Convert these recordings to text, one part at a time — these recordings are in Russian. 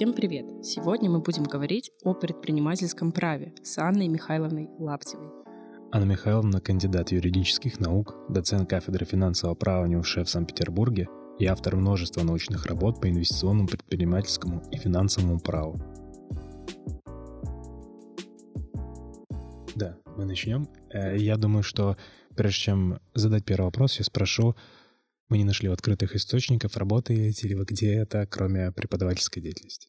Всем привет! Сегодня мы будем говорить о предпринимательском праве с Анной Михайловной Лаптевой. Анна Михайловна – кандидат юридических наук, доцент кафедры финансового права НИУШ в Санкт-Петербурге и автор множества научных работ по инвестиционному, предпринимательскому и финансовому праву. Да, мы начнем. Э, я думаю, что прежде чем задать первый вопрос, я спрошу, мы не нашли открытых источников, работаете ли вы где-то, кроме преподавательской деятельности?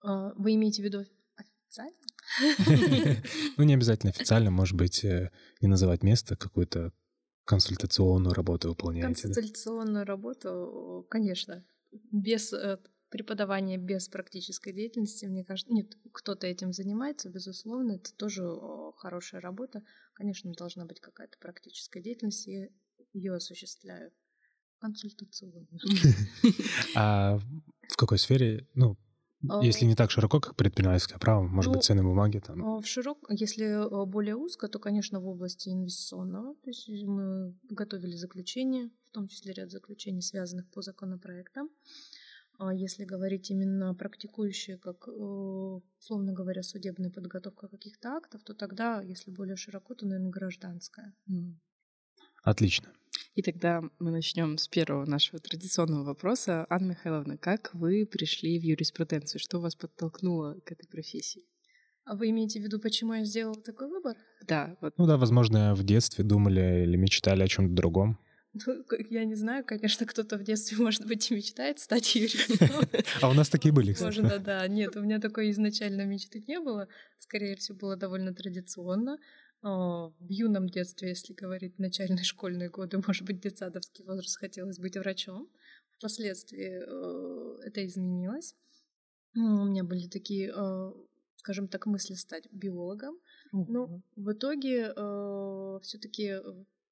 А, вы имеете в виду официально? Ну, не обязательно официально, может быть, э, не называть место, какую-то консультационную работу выполняете. Консультационную работу, конечно. Без э, преподавания, без практической деятельности, мне кажется, нет, кто-то этим занимается, безусловно, это тоже хорошая работа. Конечно, должна быть какая-то практическая деятельность, и ее осуществляют. Консультационно. А в какой сфере, ну, если не так широко, как предпринимательское право, может быть, ну, ценные бумаги там? А, в широк, если а, более узко, то, конечно, в области инвестиционного. То есть мы готовили заключение, в том числе ряд заключений, связанных по законопроектам. А если говорить именно практикующие, как, условно говоря, судебная подготовка каких-то актов, то тогда, если более широко, то, наверное, гражданская. Отлично. И тогда мы начнем с первого нашего традиционного вопроса. Анна Михайловна, как вы пришли в юриспруденцию? Что вас подтолкнуло к этой профессии? А вы имеете в виду, почему я сделала такой выбор? Да. Вот. Ну да, возможно, в детстве думали или мечтали о чем-то другом. Ну, я не знаю, конечно, кто-то в детстве, может быть, и мечтает стать юристом. А у нас такие были, кстати. Можно, да. Нет, у меня такой изначально мечты не было. Скорее всего, было довольно традиционно. В юном детстве, если говорить начальные школьные годы, может быть, детсадовский возраст, хотелось быть врачом. Впоследствии э, это изменилось. У меня были такие, э, скажем так, мысли стать биологом. Но ну, в итоге э, все-таки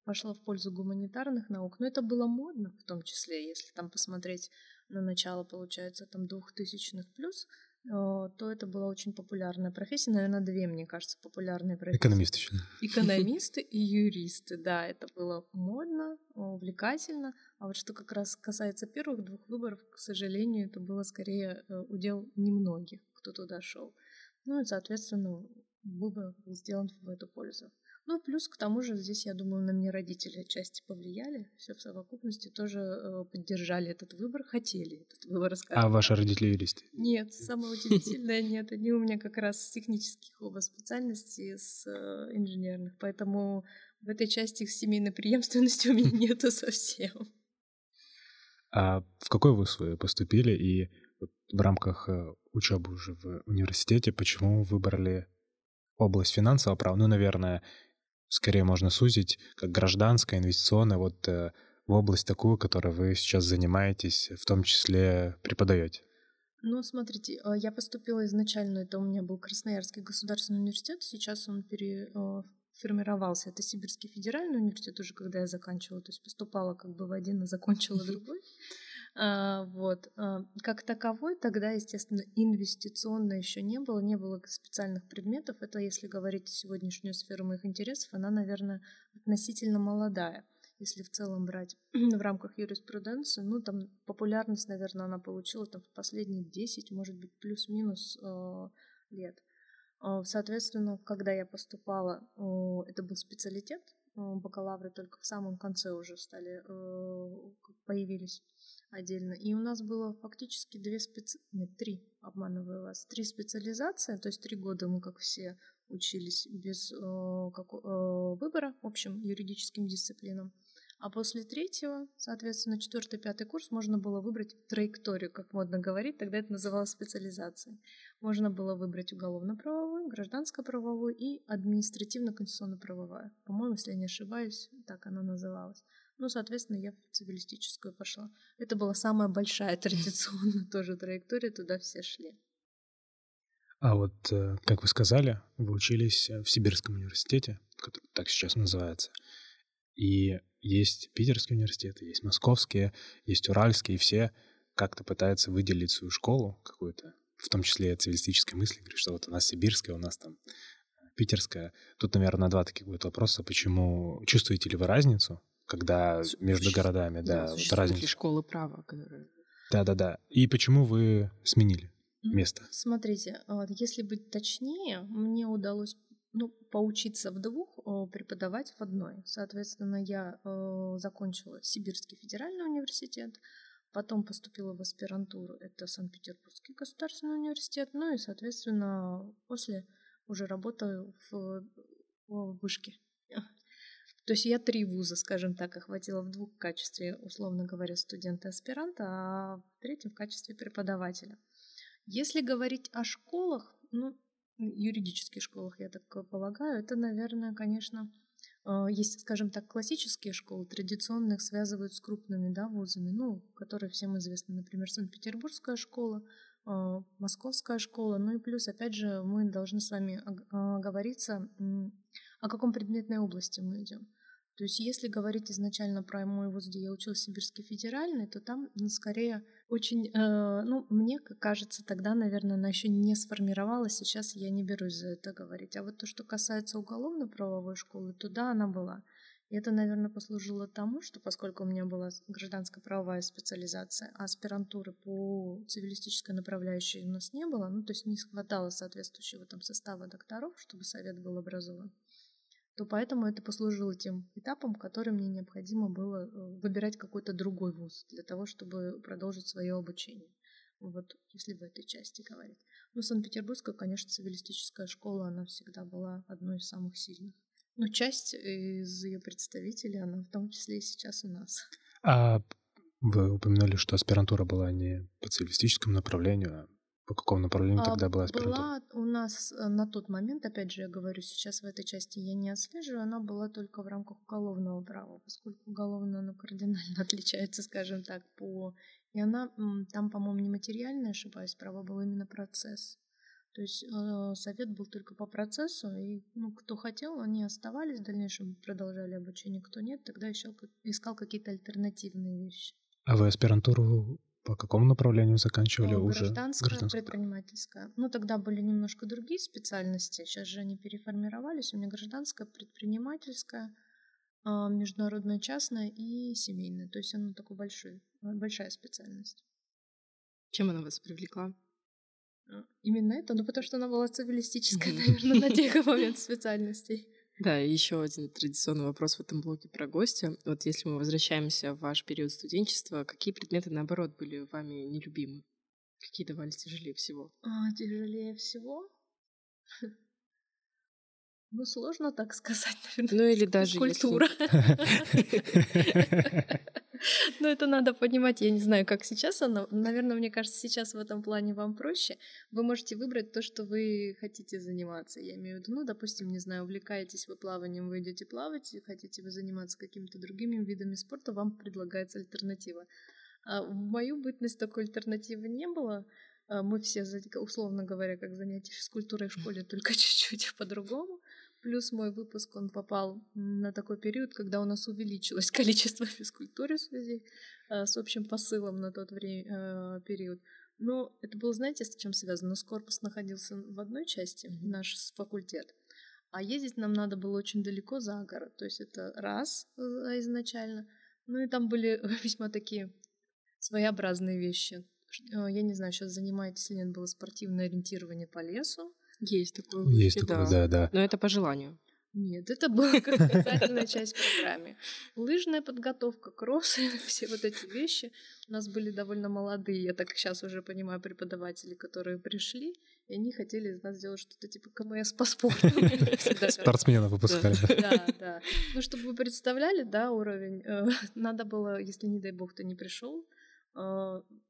пошла в пользу гуманитарных наук. Но это было модно, в том числе, если там посмотреть на начало, получается, там двухтысячных плюс, то это была очень популярная профессия. Наверное, две, мне кажется, популярные профессии. Экономисты еще. Экономисты и юристы, да, это было модно, увлекательно. А вот что как раз касается первых двух выборов, к сожалению, это было скорее э, удел немногих, кто туда шел. Ну и, соответственно, выбор был сделан в эту пользу. Ну, плюс к тому же здесь, я думаю, на меня родители отчасти повлияли. Все в совокупности тоже э, поддержали этот выбор, хотели этот выбор. Скажем. А ваши родители юристы? Нет, самое удивительное нет. Они у меня как раз с технических оба специальностей, с э, инженерных. Поэтому в этой части их семейной преемственности у меня нету совсем. А в какой вуз вы поступили и в рамках э, учебы уже в университете почему выбрали область финансового права? Ну, наверное, скорее можно сузить, как гражданская, инвестиционная, вот э, в область такую, которой вы сейчас занимаетесь, в том числе преподаете? Ну, смотрите, а, я поступила изначально, это у меня был Красноярский государственный университет, сейчас он переформировался, это Сибирский федеральный университет уже, когда я заканчивала, то есть поступала как бы в один, а закончила другой. А, вот. А, как таковой тогда, естественно, инвестиционно еще не было, не было специальных предметов. Это, если говорить сегодняшнюю сферу моих интересов, она, наверное, относительно молодая. Если в целом брать в рамках юриспруденции, ну, там популярность, наверное, она получила там в последние 10, может быть, плюс-минус э, лет. Соответственно, когда я поступала, это был специалитет, бакалавры только в самом конце уже стали, э, появились отдельно. И у нас было фактически две специ... Нет, три, обманываю вас, три специализации, то есть три года мы, как все, учились без э, как, э, выбора общим юридическим дисциплинам. А после третьего, соответственно, четвертый, пятый курс можно было выбрать траекторию, как модно говорить, тогда это называлось специализацией. Можно было выбрать уголовно-правовую, гражданско-правовую и административно-конституционно-правовая. По-моему, если я не ошибаюсь, так она называлась. Ну, соответственно, я в цивилистическую пошла. Это была самая большая традиционная тоже траектория, туда все шли. А вот, э, как вы сказали, вы учились в Сибирском университете, который так сейчас называется. И есть питерские университеты, есть московские, есть уральские, и все как-то пытаются выделить свою школу какую-то, в том числе цивилистической мысли, говорят, что вот у нас сибирская, у нас там э, питерская. Тут, наверное, два таких будет вопроса. Почему чувствуете ли вы разницу когда между городами, да, да вот разница. школы права, которые... Да-да-да. И почему вы сменили? место? Смотрите, вот, если быть точнее, мне удалось ну, поучиться в двух, преподавать в одной. Соответственно, я э, закончила Сибирский федеральный университет, потом поступила в аспирантуру, это Санкт-Петербургский государственный университет, ну и, соответственно, после уже работаю в, в вышке. То есть я три вуза, скажем так, охватила в двух качестве, условно говоря, студента-аспиранта, а в третьем в качестве преподавателя. Если говорить о школах, ну, юридических школах, я так полагаю, это, наверное, конечно, есть, скажем так, классические школы, традиционных связывают с крупными да, вузами, ну, которые всем известны, например, Санкт-Петербургская школа, а, Московская школа, ну и плюс, опять же, мы должны с вами оговориться, о каком предметной области мы идем. То есть, если говорить изначально про мой вуз, где я училась Сибирский федеральный, то там ну, скорее очень, э, ну, мне кажется, тогда, наверное, она еще не сформировалась, сейчас я не берусь за это говорить. А вот то, что касается уголовно-правовой школы, то да, она была. И это, наверное, послужило тому, что поскольку у меня была гражданская правовая специализация, а аспирантуры по цивилистической направляющей у нас не было, ну, то есть не хватало соответствующего там состава докторов, чтобы совет был образован, то поэтому это послужило тем этапом, который мне необходимо было э, выбирать какой-то другой вуз для того, чтобы продолжить свое обучение. Вот если в этой части говорить. Ну, Санкт-Петербургская, конечно, цивилистическая школа, она всегда была одной из самых сильных. Но часть из ее представителей, она в том числе и сейчас у нас. А вы упомянули, что аспирантура была не по цивилистическому направлению, а по какому направлению а, тогда была аспирантура? Была у нас э, на тот момент, опять же, я говорю, сейчас в этой части я не отслеживаю, она была только в рамках уголовного права, поскольку уголовное оно кардинально отличается, скажем так, по... И она там, по-моему, не материальная, ошибаюсь, право был именно процесс. То есть э, совет был только по процессу, и ну, кто хотел, они оставались в дальнейшем, продолжали обучение, кто нет, тогда еще искал какие-то альтернативные вещи. А вы аспирантуру по какому направлению заканчивали О, уже? Гражданская, гражданская, предпринимательская. Ну, тогда были немножко другие специальности. Сейчас же они переформировались. У меня гражданская, предпринимательская, а, международная, частная и семейная. То есть она такой большой, большая специальность. Чем она вас привлекла? А, именно это? Ну, потому что она была цивилистическая, наверное, на тех момент специальностей. Да, и еще один традиционный вопрос в этом блоке про гостя. Вот если мы возвращаемся в ваш период студенчества, какие предметы, наоборот, были вами нелюбимы? Какие давались тяжелее всего? А, тяжелее всего? Ну, сложно так сказать, наверное. Ну, или даже культура. Но это надо понимать, я не знаю, как сейчас оно. Наверное, мне кажется, сейчас в этом плане вам проще. Вы можете выбрать то, что вы хотите заниматься. Я имею в виду, ну, допустим, не знаю, увлекаетесь вы плаванием, вы идете плавать, хотите вы заниматься какими-то другими видами спорта, вам предлагается альтернатива. А в мою бытность такой альтернативы не было. А мы все, условно говоря, как занятия физкультурой в школе, только чуть-чуть по-другому. Плюс мой выпуск, он попал на такой период, когда у нас увеличилось количество физкультуры в связи э, с общим посылом на тот время, э, период. Но это было, знаете, с чем связано? У нас корпус находился в одной части, наш факультет. А ездить нам надо было очень далеко за город. То есть это раз э, изначально. Ну и там были весьма такие своеобразные вещи. Я не знаю, сейчас занимаетесь ли было спортивное ориентирование по лесу. Есть такое. Есть такое, да, да. Но это по желанию. Нет, это была как обязательная часть программы. Лыжная подготовка, кроссы, все вот эти вещи. У нас были довольно молодые, я так сейчас уже понимаю, преподаватели, которые пришли, и они хотели из нас сделать что-то типа КМС по спорту. Спортсмена выпускали. Да, да. Ну, чтобы вы представляли, да, уровень, э, надо было, если, не дай бог, кто не пришел,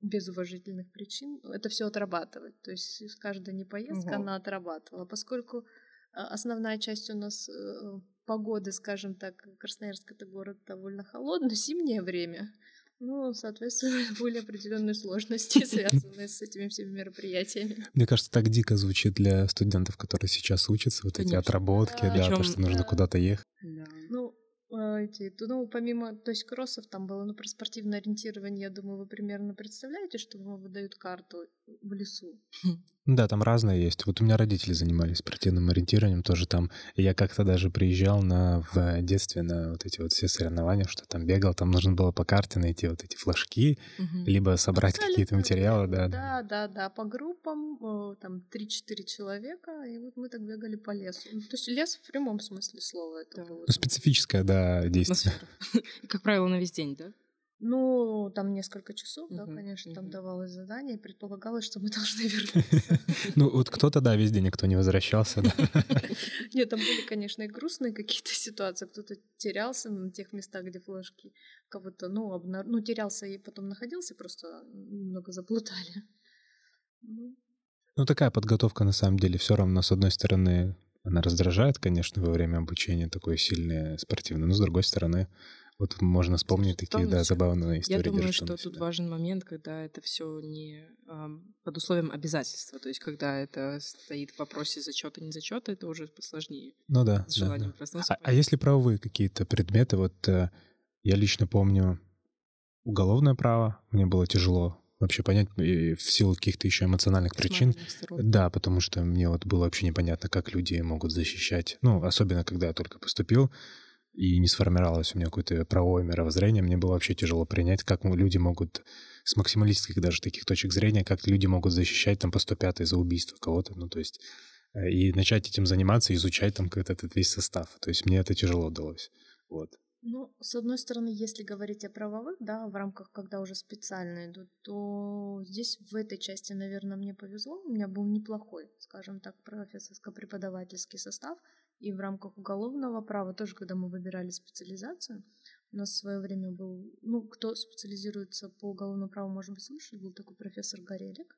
без уважительных причин это все отрабатывать. То есть каждая непоездка, угу. она отрабатывала. Поскольку а, основная часть у нас э, погоды, скажем так, Красноярск это город довольно холодный, зимнее время. Ну, соответственно, были определенные сложности, связанные с этими всеми мероприятиями. Мне кажется, так дико звучит для студентов, которые сейчас учатся, вот Конечно. эти отработки, да, да то, что нужно да. куда-то ехать. Да. Ну, эти, ну, помимо, то есть кроссов там было, ну, про спортивное ориентирование, я думаю, вы примерно представляете, что вам выдают карту в лесу. Да, там разные есть. Вот у меня родители занимались спортивным ориентированием тоже там. Я как-то даже приезжал на, в детстве на вот эти вот все соревнования, что там бегал, там нужно было по карте найти вот эти флажки, угу. либо собрать какие-то материалы, да, да. Да, да, по группам, там 3-4 человека, и вот мы так бегали по лесу. Ну, то есть лес в прямом смысле слова. Да. Ну, специфическое, да, действие. Как правило, на весь день, да? Ну, там несколько часов, да, конечно, там давалось задание, и предполагалось, что мы должны вернуться. Ну, вот кто-то, да, весь день никто не возвращался, да. Нет, там были, конечно, и грустные какие-то ситуации. Кто-то терялся на тех местах, где флажки кого-то, ну, обнар... ну, терялся и потом находился, просто немного заплутали. Ну. ну, такая подготовка, на самом деле, все равно, с одной стороны, она раздражает, конечно, во время обучения такое сильное спортивное, но с другой стороны, вот можно вспомнить такие, да, забавные истории. Я думаю, что тут важен момент, когда это все не под условием обязательства. То есть, когда это стоит в вопросе зачета, не зачета, это уже посложнее. Ну да. С желанием да, да. А, а если правовые какие-то предметы, вот э, я лично помню уголовное право, мне было тяжело вообще понять в силу каких-то еще эмоциональных причин. Да, потому что мне вот было вообще непонятно, как люди могут защищать. Ну, особенно когда я только поступил и не сформировалось у меня какое-то правовое мировоззрение, мне было вообще тяжело принять, как люди могут с максималистских даже таких точек зрения, как люди могут защищать там по 105 за убийство кого-то, ну, то есть э, и начать этим заниматься, изучать там какой-то этот весь состав. То есть мне это тяжело удалось. Вот. Ну, с одной стороны, если говорить о правовых, да, в рамках, когда уже специально идут, то здесь в этой части, наверное, мне повезло. У меня был неплохой, скажем так, профессорско-преподавательский состав. И в рамках уголовного права, тоже когда мы выбирали специализацию, у нас в свое время был, ну, кто специализируется по уголовному праву, может быть, слышали, был такой профессор Горелик.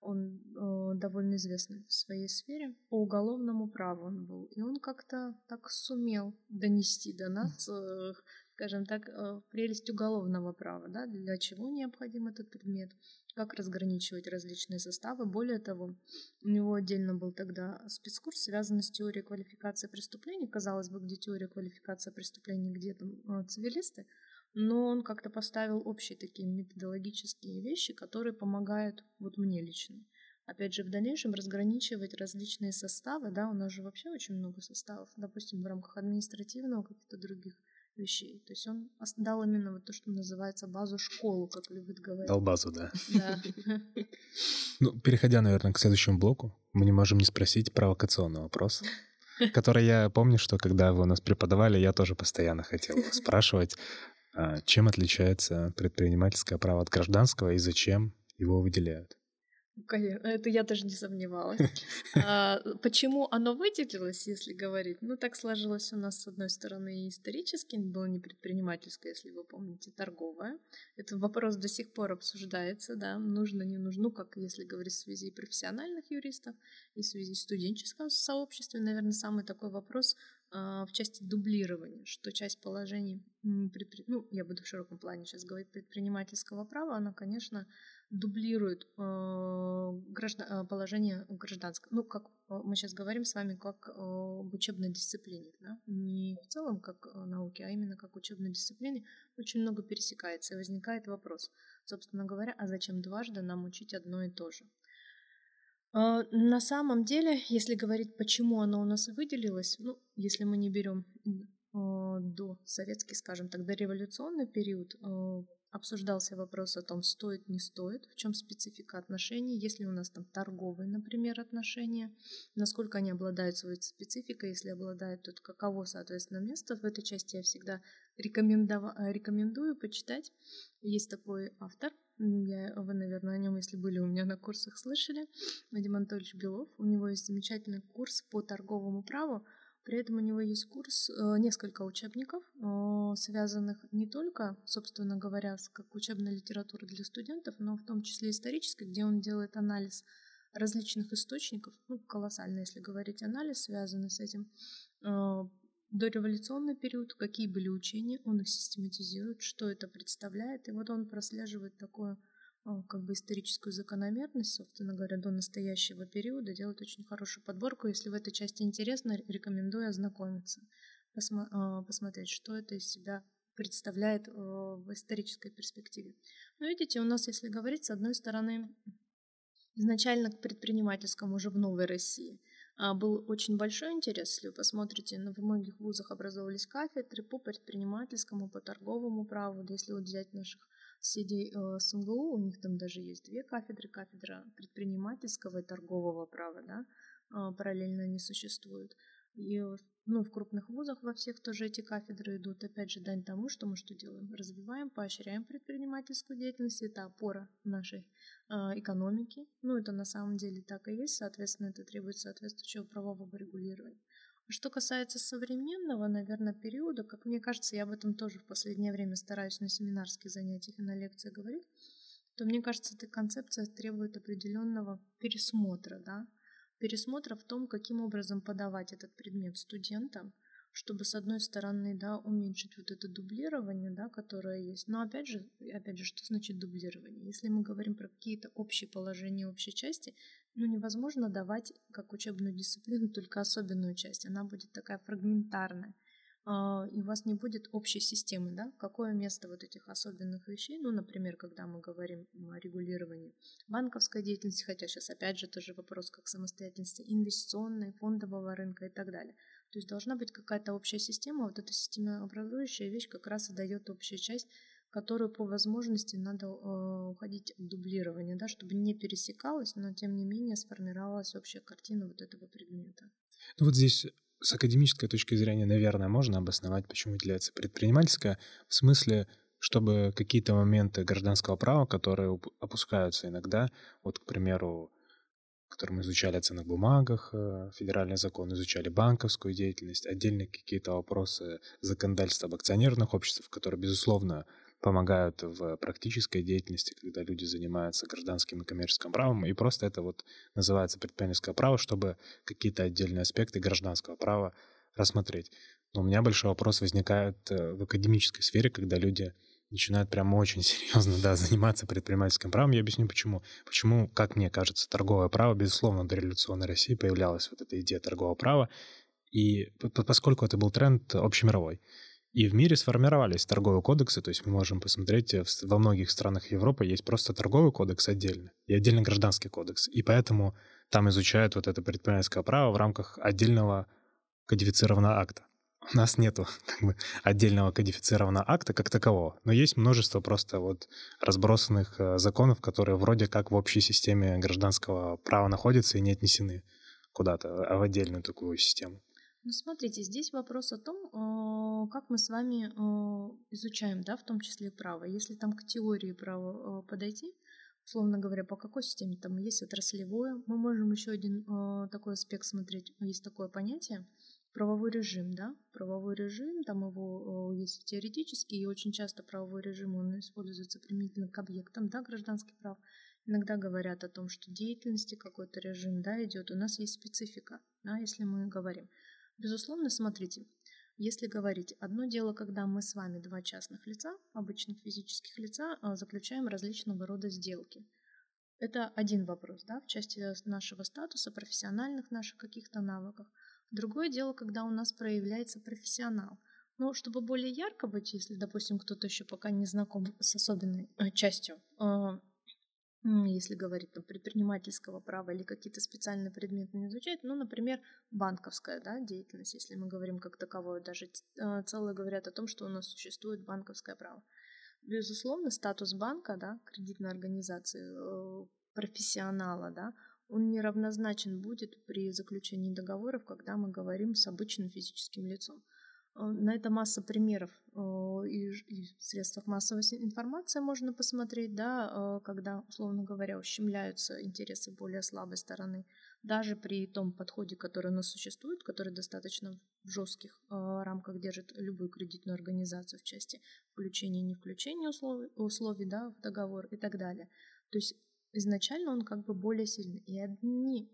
Он э, довольно известный в своей сфере. По уголовному праву он был. И он как-то так сумел донести до нас, э, скажем так, э, прелесть уголовного права, да, для чего необходим этот предмет, как разграничивать различные составы. Более того, у него отдельно был тогда спецкурс, связанный с теорией квалификации преступлений. Казалось бы, где теория квалификации преступлений, где там э, цивилисты но он как-то поставил общие такие методологические вещи, которые помогают вот мне лично. Опять же, в дальнейшем разграничивать различные составы, да, у нас же вообще очень много составов, допустим, в рамках административного каких-то других вещей. То есть он дал именно вот то, что называется базу школу, как любят говорить. Дал базу, да. Да. Ну, переходя, наверное, к следующему блоку, мы не можем не спросить провокационный вопрос, который я помню, что когда вы у нас преподавали, я тоже постоянно хотел спрашивать. А чем отличается предпринимательское право от гражданского и зачем его выделяют? Конечно, это я даже не сомневалась. А, почему оно выделилось, если говорить? Ну, так сложилось у нас, с одной стороны, исторически, было не предпринимательское, если вы помните, торговое. Это вопрос до сих пор обсуждается, да, нужно, не нужно, ну, как если говорить в связи профессиональных юристов, и в связи студенческого сообщества, наверное, самый такой вопрос в части дублирования, что часть положений, ну, я буду в широком плане сейчас говорить, предпринимательского права, она, конечно, дублирует э, граждан, э, положение гражданского. Ну, как мы сейчас говорим с вами, как в учебной дисциплине, да? не в целом как науки, а именно как учебной дисциплине, очень много пересекается, и возникает вопрос, собственно говоря, а зачем дважды нам учить одно и то же? А, на самом деле, если говорить, почему оно у нас выделилось, ну, если мы не берем а, до советский, скажем так, до революционный период, а, обсуждался вопрос о том, стоит, не стоит, в чем специфика отношений, если у нас там торговые, например, отношения, насколько они обладают своей спецификой, если обладают, то каково, соответственно, место. В этой части я всегда рекомендую почитать. Есть такой автор, я, вы, наверное, о нем, если были у меня на курсах, слышали. Вадим Анатольевич Белов. У него есть замечательный курс по торговому праву. При этом у него есть курс, э, несколько учебников, э, связанных не только, собственно говоря, с как учебной литературой для студентов, но в том числе исторической, где он делает анализ различных источников, ну, колоссально, если говорить анализ, связанный с этим, э, дореволюционный период, какие были учения, он их систематизирует, что это представляет, и вот он прослеживает такую а, как бы историческую закономерность, собственно говоря, до настоящего периода, делает очень хорошую подборку. Если в этой части интересно, рекомендую ознакомиться. посмо- посмотреть, что это из себя представляет в исторической перспективе. Ну, видите, у нас, если говорить, с одной стороны, изначально к предпринимательскому уже в новой России а, был очень большой интерес, если вы посмотрите, в многих вузах образовывались кафедры по предпринимательскому, по торговому праву. Да если вот взять наших соседей э, с МГУ, у них там даже есть две кафедры, кафедра предпринимательского и торгового права, да, а, параллельно они существуют. И ну, в крупных вузах во всех тоже эти кафедры идут. Опять же, дань тому, что мы что делаем? Развиваем, поощряем предпринимательскую деятельность. Это опора нашей э, экономики. Ну, это на самом деле так и есть. Соответственно, это требует соответствующего правового регулирования. Что касается современного, наверное, периода, как мне кажется, я об этом тоже в последнее время стараюсь на семинарских занятиях и на лекциях говорить, то мне кажется, эта концепция требует определенного пересмотра, да, пересмотра в том, каким образом подавать этот предмет студентам, чтобы, с одной стороны, да, уменьшить вот это дублирование, да, которое есть. Но опять же, опять же, что значит дублирование? Если мы говорим про какие-то общие положения общей части, ну, невозможно давать как учебную дисциплину только особенную часть. Она будет такая фрагментарная. А, и у вас не будет общей системы, да, какое место вот этих особенных вещей, ну, например, когда мы говорим о регулировании банковской деятельности, хотя сейчас опять же тоже вопрос как самостоятельности инвестиционной, фондового рынка и так далее. То есть должна быть какая-то общая система, вот эта системообразующая вещь как раз и дает общая часть, которую по возможности надо э, уходить от дублирования, да, чтобы не пересекалось, но тем не менее сформировалась общая картина вот этого предмета. Ну вот здесь с академической точки зрения, наверное, можно обосновать, почему выделяется предпринимательская, в смысле, чтобы какие-то моменты гражданского права, которые опускаются иногда, вот, к примеру, которые мы изучали о ценных бумагах, э, федеральный закон, изучали банковскую деятельность, отдельные какие-то вопросы законодательства об акционерных обществах, которые, безусловно, помогают в практической деятельности, когда люди занимаются гражданским и коммерческим правом, и просто это вот называется предпринимательское право, чтобы какие-то отдельные аспекты гражданского права рассмотреть. Но у меня большой вопрос возникает э, в академической сфере, когда люди начинают прямо очень серьезно да, заниматься предпринимательским правом. Я объясню почему. Почему, как мне кажется, торговое право, безусловно, до революционной России появлялась вот эта идея торгового права, и поскольку это был тренд общемировой. И в мире сформировались торговые кодексы, то есть мы можем посмотреть, э, во многих странах Европы есть просто торговый кодекс отдельно и отдельно гражданский кодекс. И поэтому там изучают вот это предпринимательское право в рамках отдельного кодифицированного акта. У нас нету как бы, отдельного кодифицированного акта как такового, но есть множество просто вот разбросанных э, законов, которые вроде как в общей системе гражданского права находятся и не отнесены куда-то, а в отдельную такую систему. Ну, смотрите, здесь вопрос о том, э, как мы с вами э, изучаем, да, в том числе право. Если там к теории права э, подойти, условно говоря, по какой системе там есть отраслевое, мы можем еще один такой аспект смотреть. Есть такое понятие правовой режим, да, правовой режим, там его есть теоретический, и очень часто правовой режим, он используется применительно к объектам, да, гражданских прав. Иногда говорят о том, что деятельности какой-то режим, да, идет. У нас есть специфика, да, если мы говорим. Безусловно, смотрите, если говорить, одно дело, когда мы с вами два частных лица, обычных физических лица, а, заключаем различного рода сделки. Это один вопрос, да, в части нашего статуса, профессиональных наших каких-то навыков. Другое дело, когда у нас проявляется профессионал. Но чтобы более ярко быть, если, допустим, кто-то еще пока не знаком с особенной э, частью а, если говорить там, предпринимательского права или какие-то специальные предметы не изучать, ну, например, банковская да, деятельность, если мы говорим как таковое, даже э, целые говорят о том, что у нас существует банковское право. Безусловно, статус банка, да, кредитной организации, э, профессионала, да, он неравнозначен будет при заключении договоров, когда мы говорим с обычным физическим лицом. Э, на это масса примеров э, и, в средствах массовой информации можно посмотреть, да, э, когда, условно говоря, ущемляются интересы более слабой стороны, даже при том подходе, который у нас существует, который достаточно в жестких рамках держит любую кредитную организацию в части включения и не включения условий, условий да, в договор и так далее. То есть изначально он как бы более сильный. И одни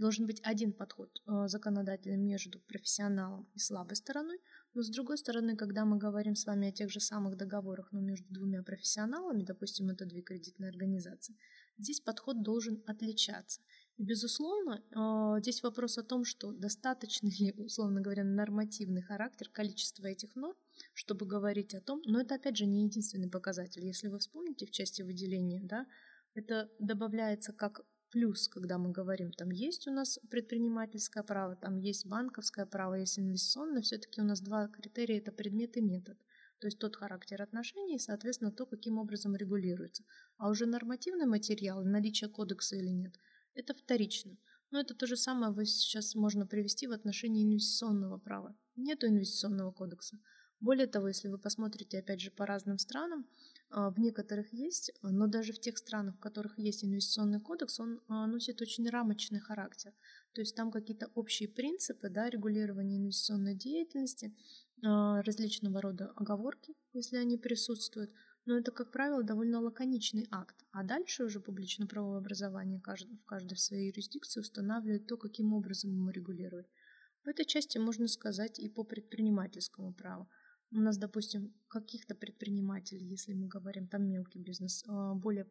Должен быть один подход э, законодателя между профессионалом и слабой стороной, но с другой стороны, когда мы говорим с вами о тех же самых договорах, но между двумя профессионалами, допустим, это две кредитные организации, здесь подход должен отличаться. Безусловно, а, здесь вопрос о том, что достаточно ли, условно говоря, нормативный характер, количество этих норм, чтобы говорить о том, но это опять же не единственный показатель. Если вы вспомните в части выделения, да, это добавляется как плюс, когда мы говорим, там есть у нас предпринимательское право, там есть банковское право, есть инвестиционное, все-таки у нас два критерия – это предмет и метод. То есть тот характер отношений и, соответственно, то, каким образом регулируется. А уже нормативный материал, наличие кодекса или нет – это вторично. Но это то же самое вы сейчас можно привести в отношении инвестиционного права. Нет инвестиционного кодекса. Более того, если вы посмотрите, опять же, по разным странам, в некоторых есть, но даже в тех странах, в которых есть инвестиционный кодекс, он а, носит очень рамочный характер. То есть там какие-то общие принципы да, регулирования инвестиционной деятельности, а, различного рода оговорки, если они присутствуют – но это, как правило, довольно лаконичный акт. А дальше уже публично-правовое образование в каждой своей юрисдикции устанавливает то, каким образом ему регулировать. В этой части можно сказать и по предпринимательскому праву. У нас, допустим, каких-то предпринимателей, если мы говорим там мелкий бизнес, а, более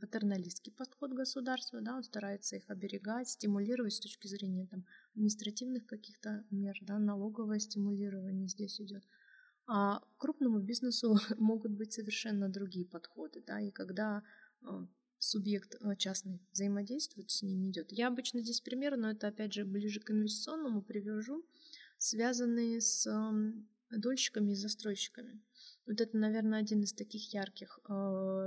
патерналистский подход государства, да, он старается их оберегать, стимулировать с точки зрения там, административных каких-то мер, да, налоговое стимулирование здесь идет. А крупному бизнесу могут быть совершенно другие подходы, да, и когда а, субъект а, частный взаимодействует с ним идет. Я обычно здесь пример, но это опять же ближе к инвестиционному привяжу, связанные с дольщиками и застройщиками. Вот это, наверное, один из таких ярких э,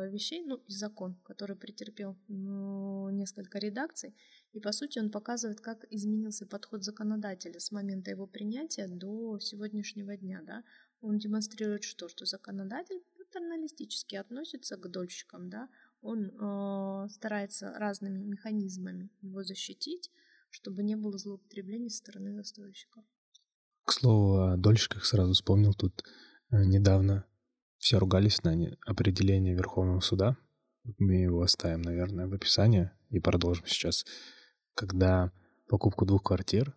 вещей, ну, и закон, который претерпел ну, несколько редакций. И, по сути, он показывает, как изменился подход законодателя с момента его принятия до сегодняшнего дня. Да? Он демонстрирует что? Что законодатель патерналистически относится к дольщикам, да? он э, старается разными механизмами его защитить, чтобы не было злоупотреблений со стороны застройщиков. К слову, о дольщиках сразу вспомнил тут э, недавно. Все ругались на определение Верховного суда. Мы его оставим, наверное, в описании и продолжим сейчас. Когда покупку двух квартир,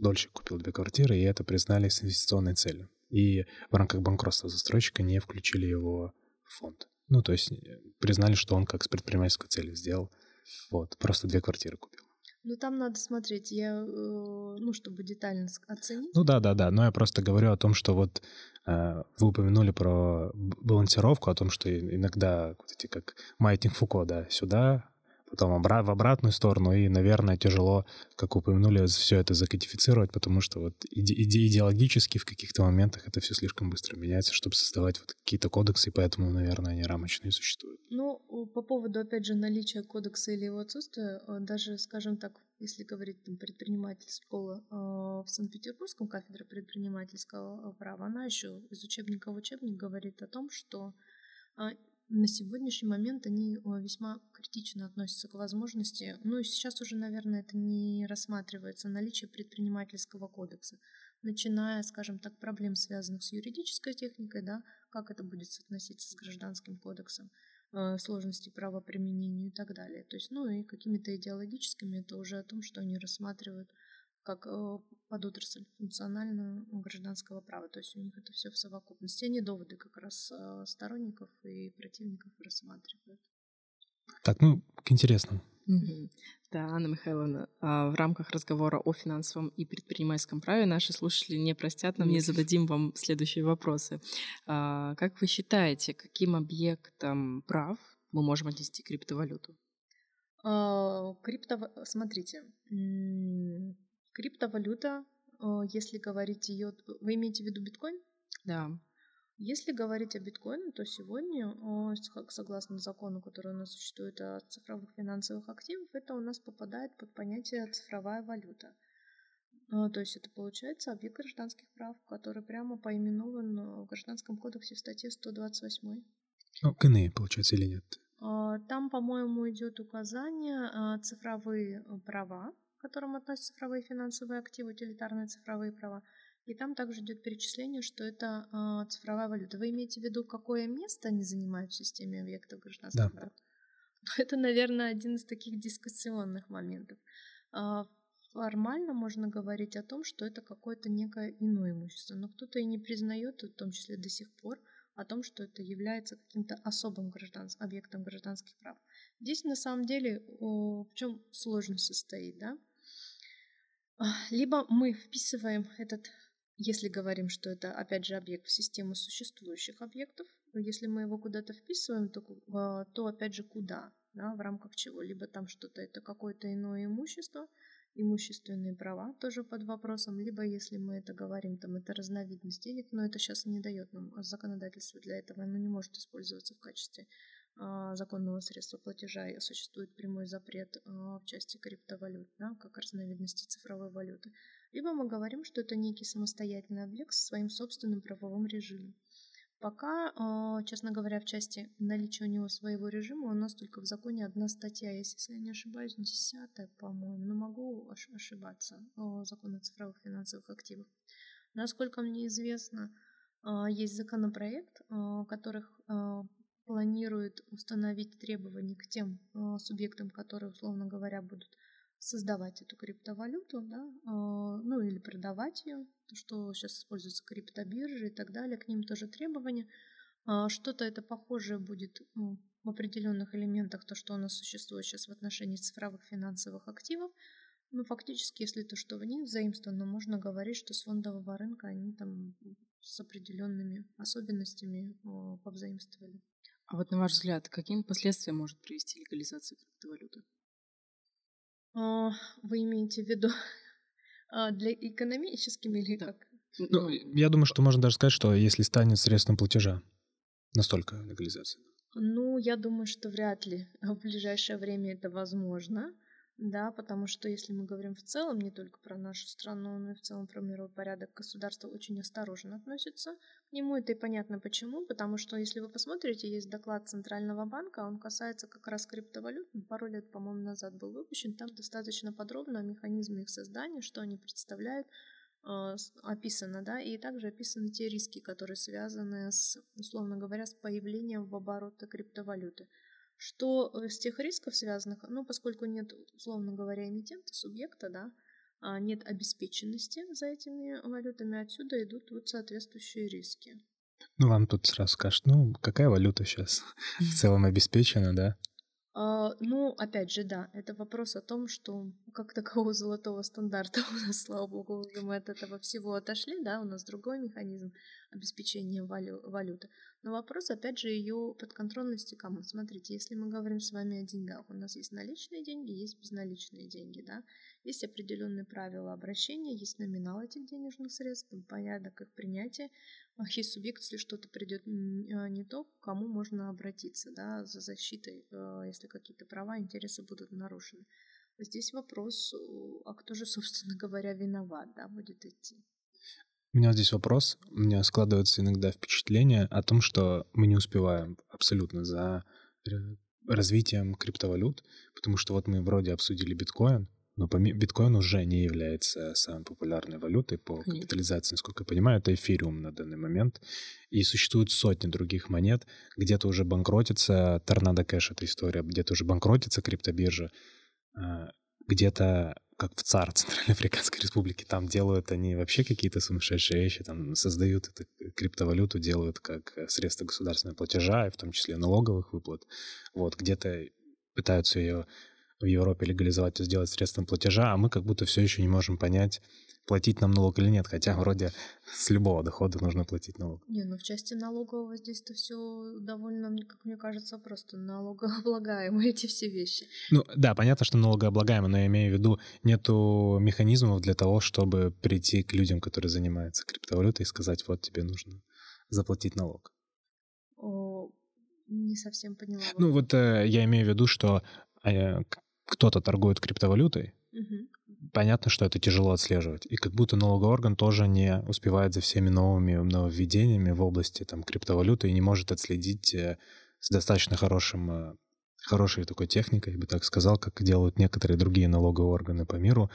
дольщик купил две квартиры, и это признали с инвестиционной целью и в рамках банкротства застройщика не включили его в фонд. Ну, то есть э, признали, что он как с предпринимательской целью сделал. Вот, просто две квартиры купил. Ну, там надо смотреть, я, э, ну, чтобы детально оценить. Ну, да, да, да, но я просто говорю о том, что вот э, вы упомянули про балансировку, о том, что иногда вот эти как маятник Фуко, да, сюда потом обра- в обратную сторону, и, наверное, тяжело, как упомянули, все это закодифицировать, потому что вот иде- иде- идеологически в каких-то моментах это все слишком быстро меняется, чтобы создавать вот какие-то кодексы, и поэтому, наверное, они рамочные существуют. Ну, по поводу, опять же, наличия кодекса или его отсутствия, э, даже, скажем так, если говорить там, предпринимательского э, в Санкт-Петербургском кафедре предпринимательского права, она еще из учебника в учебник говорит о том, что э, на сегодняшний момент они весьма критично относятся к возможности, ну и сейчас уже, наверное, это не рассматривается, наличие предпринимательского кодекса, начиная, скажем так, проблем, связанных с юридической техникой, да, как это будет соотноситься с гражданским кодексом, э, сложности правоприменения и так далее. То есть, ну и какими-то идеологическими, это уже о том, что они рассматривают как э, подотрасль функционального гражданского права. То есть у них это все в совокупности. Они доводы как раз э, сторонников и противников рассматривают. Так, ну, к интересному. Угу. Да, Анна Михайловна, а в рамках разговора о финансовом и предпринимательском праве наши слушатели не простят нам, не зададим вам следующие вопросы. А, как вы считаете, каким объектом прав мы можем отнести криптовалюту? А, крипто... Смотрите, Криптовалюта, э, если говорить ее... Вы имеете в виду биткоин? Да. Если говорить о биткоине, то сегодня, согласно закону, который у нас существует о цифровых финансовых активах, это у нас попадает под понятие цифровая валюта. Э, то есть это получается объект гражданских прав, который прямо поименован в Гражданском кодексе в статье 128. Ну, КНИ, получается, или нет? Э, там, по-моему, идет указание цифровые права, к которым относятся цифровые финансовые активы, утилитарные цифровые права. И там также идет перечисление, что это э, цифровая валюта. Вы имеете в виду, какое место они занимают в системе объектов гражданских да. прав? Это, наверное, один из таких дискуссионных моментов. Э, формально можно говорить о том, что это какое-то некое иное имущество, но кто-то и не признает, в том числе до сих пор, о том, что это является каким-то особым гражданским, объектом гражданских прав. Здесь на самом деле в чем сложность состоит, да? Либо мы вписываем этот, если говорим, что это опять же объект в систему существующих объектов, если мы его куда-то вписываем, то, а, то опять же куда, да, в рамках чего? Либо там что-то это какое-то иное имущество, имущественные права тоже под вопросом, либо если мы это говорим, там это разновидность денег, но это сейчас не дает нам законодательство для этого, оно не может использоваться в качестве законного средства платежа и существует прямой запрет а, в части криптовалют, да, как разновидности цифровой валюты. Либо мы говорим, что это некий самостоятельный объект со своим собственным правовым режимом. Пока, а, честно говоря, в части наличия у него своего режима у нас только в законе одна статья, если я не ошибаюсь, десятая, по-моему, но могу ошибаться, закон о цифровых финансовых активах. Насколько мне известно, есть законопроект, которых планирует установить требования к тем э, субъектам, которые, условно говоря, будут создавать эту криптовалюту, да, э, ну или продавать ее, то, что сейчас используются криптобиржи и так далее, к ним тоже требования. Э, что-то это похожее будет ну, в определенных элементах, то, что у нас существует сейчас в отношении цифровых финансовых активов. Ну, фактически, если то, что в них заимствовано, можно говорить, что с фондового рынка они там с определенными особенностями повзаимствовали. А вот на ваш взгляд, каким последствиям может привести легализация криптовалюты? А, вы имеете в виду а, для экономическим или да. как? Ну, я думаю, что можно даже сказать, что если станет средством платежа, настолько легализация. Ну, я думаю, что вряд ли в ближайшее время это возможно. Да, потому что если мы говорим в целом, не только про нашу страну, но и в целом про мировой порядок, государство очень осторожно относится к нему. Это и понятно почему, потому что если вы посмотрите, есть доклад Центрального банка, он касается как раз криптовалют, пару лет, по-моему, назад был выпущен, там достаточно подробно о механизме их создания, что они представляют, э, описано, да, и также описаны те риски, которые связаны с, условно говоря, с появлением в обороте криптовалюты. Что э, с тех рисков связанных, ну, поскольку нет, условно говоря, эмитента, субъекта, да, а нет обеспеченности за этими валютами, отсюда идут вот соответствующие риски. Ну, вам тут сразу скажут, ну, какая валюта сейчас в целом обеспечена, да? А, ну, опять же, да, это вопрос о том, что как такового золотого стандарта у нас, слава богу, мы от этого всего отошли, да, у нас другой механизм обеспечения валю, валюты. Но вопрос, опять же, ее подконтрольности кому? Смотрите, если мы говорим с вами о деньгах, у нас есть наличные деньги, есть безналичные деньги, да, есть определенные правила обращения, есть номинал этих денежных средств, порядок их принятия, есть субъект, если что-то придет а, не то, к кому можно обратиться, да, за защитой, э, если какие-то права, интересы будут нарушены. Здесь вопрос, а кто же, собственно говоря, виноват, да, будет идти. У меня здесь вопрос. У меня складывается иногда впечатление о том, что мы не успеваем абсолютно за развитием криптовалют, потому что вот мы вроде обсудили биткоин, но биткоин уже не является самой популярной валютой по Конечно. капитализации, насколько я понимаю. Это эфириум на данный момент. И существуют сотни других монет. Где-то уже банкротится Торнадо Кэш, эта история. Где-то уже банкротится криптобиржа. А, где-то как в ЦАР Центральноафриканской Республики, там делают они вообще какие-то сумасшедшие вещи, там создают эту криптовалюту, делают как средство государственного платежа, и в том числе налоговых выплат. Вот, где-то пытаются ее в Европе легализовать и сделать средством платежа, а мы как будто все еще не можем понять, платить нам налог или нет, хотя вроде с любого дохода нужно платить налог. Не, ну в части налогового здесь-то все довольно, как мне кажется, просто налогооблагаемые эти все вещи. Ну да, понятно, что налогооблагаемо, но я имею в виду, нету механизмов для того, чтобы прийти к людям, которые занимаются криптовалютой, и сказать, вот тебе нужно заплатить налог. О, не совсем поняла. Ну вот э, я имею в виду, что э, кто-то торгует криптовалютой, угу понятно, что это тяжело отслеживать. И как будто налоговый орган тоже не успевает за всеми новыми нововведениями в области там, криптовалюты и не может отследить э, с достаточно хорошим, э, хорошей такой техникой, я бы так сказал, как делают некоторые другие налоговые органы по миру,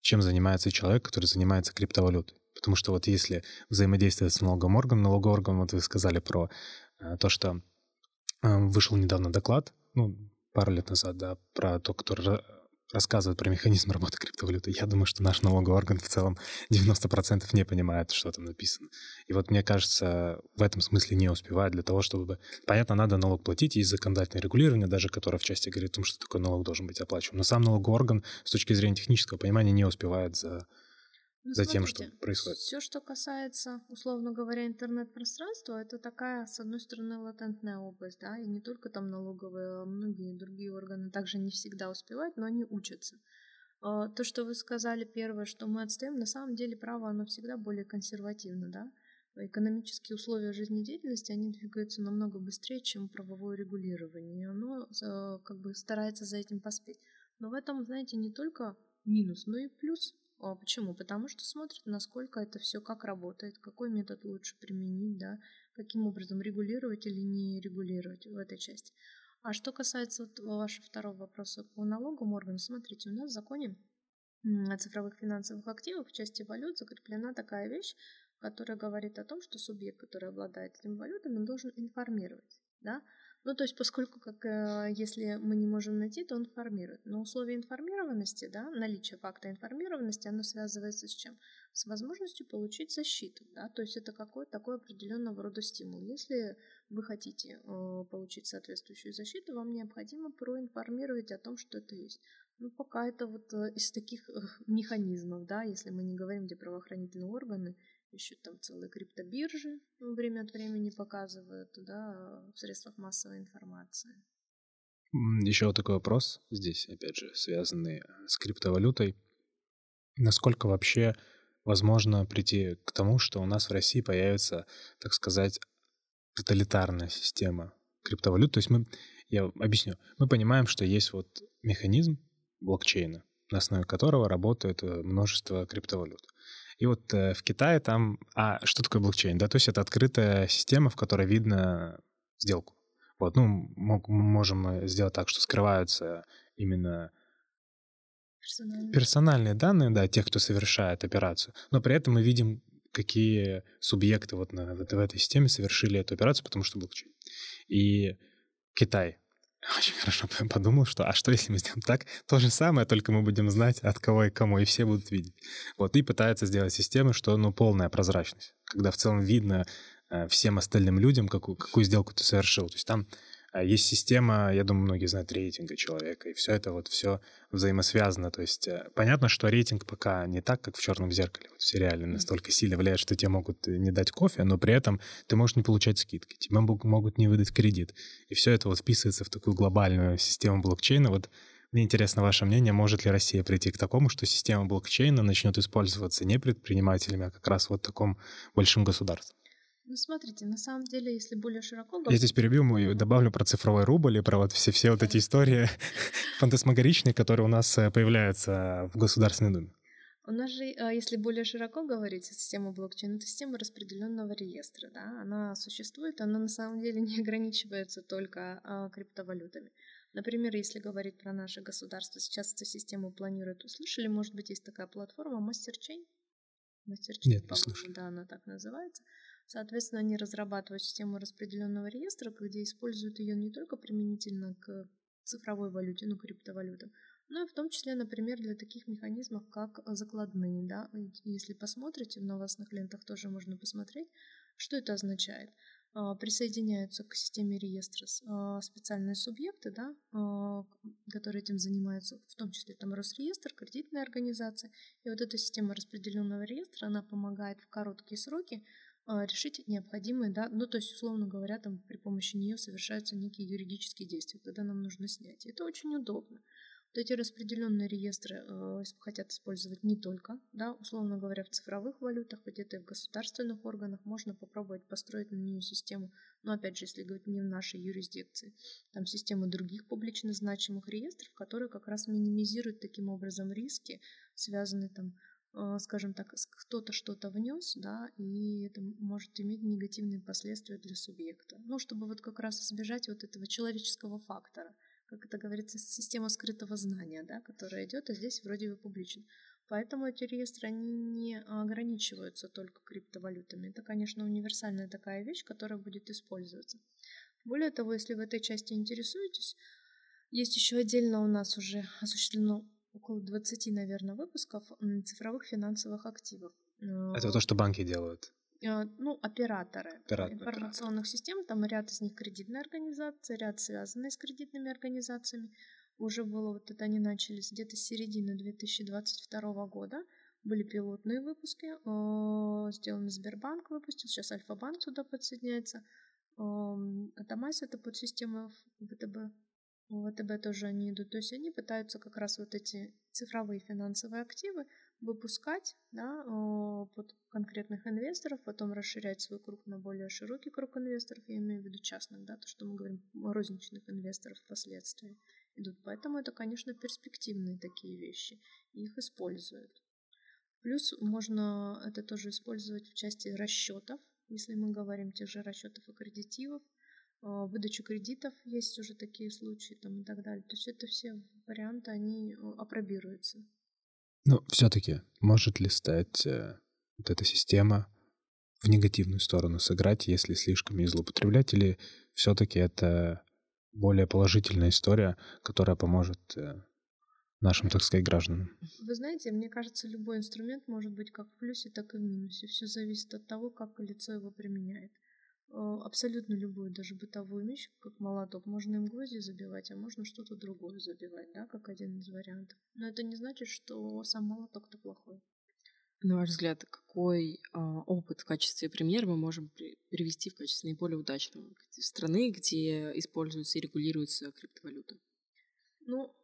чем занимается человек, который занимается криптовалютой. Потому что вот если взаимодействовать с налоговым органом, налоговый орган, вот вы сказали про э, то, что вышел недавно доклад, ну, пару лет назад, да, про то, который рассказывают про механизм работы криптовалюты. Я думаю, что наш налоговый орган в целом 90% не понимает, что там написано. И вот мне кажется, в этом смысле не успевает для того, чтобы... Понятно, надо налог платить, есть законодательное регулирование, даже которое в части говорит о том, что такой налог должен быть оплачиваем. Но сам налоговый орган с точки зрения технического понимания не успевает за ну, за тем, что происходит. Все, что касается, условно говоря, интернет-пространства, это такая, с одной стороны, латентная область, да, и не только там налоговые, а многие другие органы также не всегда успевают, но они учатся. А, то, что вы сказали первое, что мы отстаем, на самом деле право, оно всегда более консервативно, да. Экономические условия жизнедеятельности, они двигаются намного быстрее, чем правовое регулирование, и оно а, как бы старается за этим поспеть. Но в этом, знаете, не только минус, но и плюс. А почему? Потому что смотрят, насколько это все как работает, какой метод лучше применить, да, каким образом регулировать или не регулировать в этой части. А что касается вот вашего второго вопроса по налоговым органам, смотрите, у нас в законе о цифровых финансовых активах в части валют закреплена такая вещь, которая говорит о том, что субъект, который обладает этими валютами, должен информировать, да, ну, то есть, поскольку, как э, если мы не можем найти, то он информирует. Но условие информированности, да, наличие факта информированности, оно связывается с чем? С возможностью получить защиту, да, то есть это какой-то такой определенного рода стимул. Если вы хотите э, получить соответствующую защиту, вам необходимо проинформировать о том, что это есть. Ну, пока это вот э, из таких механизмов, да, если мы не говорим, где правоохранительные органы еще там целые криптобиржи время от времени показывают, да, в средствах массовой информации. Еще такой вопрос здесь, опять же, связанный э, с криптовалютой. Насколько вообще возможно прийти к тому, что у нас в России появится, так сказать, тоталитарная система криптовалют? То есть мы, я объясню, мы понимаем, что есть вот механизм блокчейна, на основе которого работает э, множество криптовалют. И вот э, в Китае там... А что такое блокчейн? Да, то есть это открытая система, в которой видно сделку. Вот, ну, мы можем сделать так, что скрываются именно персональные. персональные данные, да, тех, кто совершает операцию. Но при этом мы видим, какие субъекты вот на, в этой системе совершили эту операцию, потому что блокчейн. И Китай очень хорошо подумал, что а что если мы сделаем так? То же самое, только мы будем знать, от кого и кому, и все будут видеть. Вот, и пытается сделать систему, что, ну, полная прозрачность, когда в целом видно э, всем остальным людям, какую, какую сделку ты совершил. То есть там есть система, я думаю, многие знают рейтинга человека, и все это вот все взаимосвязано. То есть э, понятно, что рейтинг пока не так, как в черном зеркале. Вот в сериале настолько сильно влияет, что тебе могут э, не дать кофе, но при этом ты можешь не получать скидки, тебе могут не выдать кредит. И все это вот вписывается в такую глобальную систему блокчейна. Вот мне интересно ваше мнение, может ли Россия прийти к такому, что система блокчейна начнет использоваться не предпринимателями, а как раз вот таком большим государством? Ну, смотрите, на самом деле, если более широко... Я здесь перебью, и добавлю про цифровой рубль и про вот все, все вот эти истории фантасмагоричные, которые у нас э, появляются в Государственной Думе. У нас же, а, если более широко говорить о системе блокчейна, это система распределенного реестра. Да? Она существует, она на самом деле не ограничивается только а, криптовалютами. Например, если говорить про наше государство, сейчас эту систему планируют, услышали, может быть, есть такая платформа MasterChain? MasterChain, Нет, не слышал. Да, она так называется. Соответственно, они разрабатывают систему распределенного реестра, где используют ее не только применительно к цифровой валюте, ну, криптовалютам, но и в том числе, например, для таких механизмов, как закладные. Да? Если посмотрите, в новостных лентах тоже можно посмотреть, что это означает. А, присоединяются к системе реестра а, специальные субъекты, да, а, которые этим занимаются, в том числе там Росреестр, кредитная организация. И вот эта система распределенного реестра, она помогает в короткие сроки решить необходимые, да, ну то есть, условно говоря, там при помощи нее совершаются некие юридические действия, когда нам нужно снять. Это очень удобно. Вот эти распределенные реестры э, хотят использовать не только, да, условно говоря, в цифровых валютах, где-то и в государственных органах можно попробовать построить на нее систему, но опять же, если говорить не в нашей юрисдикции, там систему других публично значимых реестров, которые как раз минимизируют таким образом риски, связанные там а, скажем так, кто-то что-то внес, да, и это может иметь негативные последствия для субъекта. Ну, чтобы вот как раз избежать вот этого человеческого фактора, как это говорится, система скрытого знания, да, которая идет, а здесь вроде бы публично. Поэтому эти реестры, они не ограничиваются только криптовалютами. Это, конечно, универсальная такая вещь, которая будет использоваться. Более того, если в этой части интересуетесь, есть еще отдельно у нас уже осуществлено около 20, наверное, выпусков цифровых финансовых активов. Это то, что банки делают? Э, ну, операторы, Оператор, информационных систем, там ряд из них кредитные организации, ряд связанные с кредитными организациями. Уже было вот это они начались где-то с середины 2022 года. Были пилотные выпуски, э, сделаны Сбербанк выпустил, сейчас Альфа-банк туда подсоединяется. Атомайз это под систему ВТБ. ВТБ тоже они идут. То есть они пытаются как раз вот эти цифровые финансовые активы выпускать да, под конкретных инвесторов, потом расширять свой круг на более широкий круг инвесторов, я имею в виду частных, да, то, что мы говорим, розничных инвесторов впоследствии идут. Поэтому это, конечно, перспективные такие вещи, и их используют. Плюс можно это тоже использовать в части расчетов, если мы говорим тех же расчетов и кредитивов, а, выдачу кредитов есть уже такие случаи там и так далее. То есть это все варианты, они опробируются. Ну, все-таки может ли стать э, вот эта система в негативную сторону сыграть, если слишком ей злоупотреблять, или все-таки это более положительная история, которая поможет э, нашим, так сказать, гражданам? Вы знаете, мне кажется, любой инструмент может быть как в плюсе, так и в минусе. Все зависит от того, как лицо его применяет. Э, абсолютно любую, даже бытовую вещь, как молоток, можно им гвозди забивать, а можно что-то другое забивать, да, как один из вариантов. Но это не значит, что сам молоток-то плохой. На ваш взгляд, какой э, опыт в качестве премьера мы можем при, привести в качестве наиболее удачного страны, где используется и регулируется криптовалюта? Ну,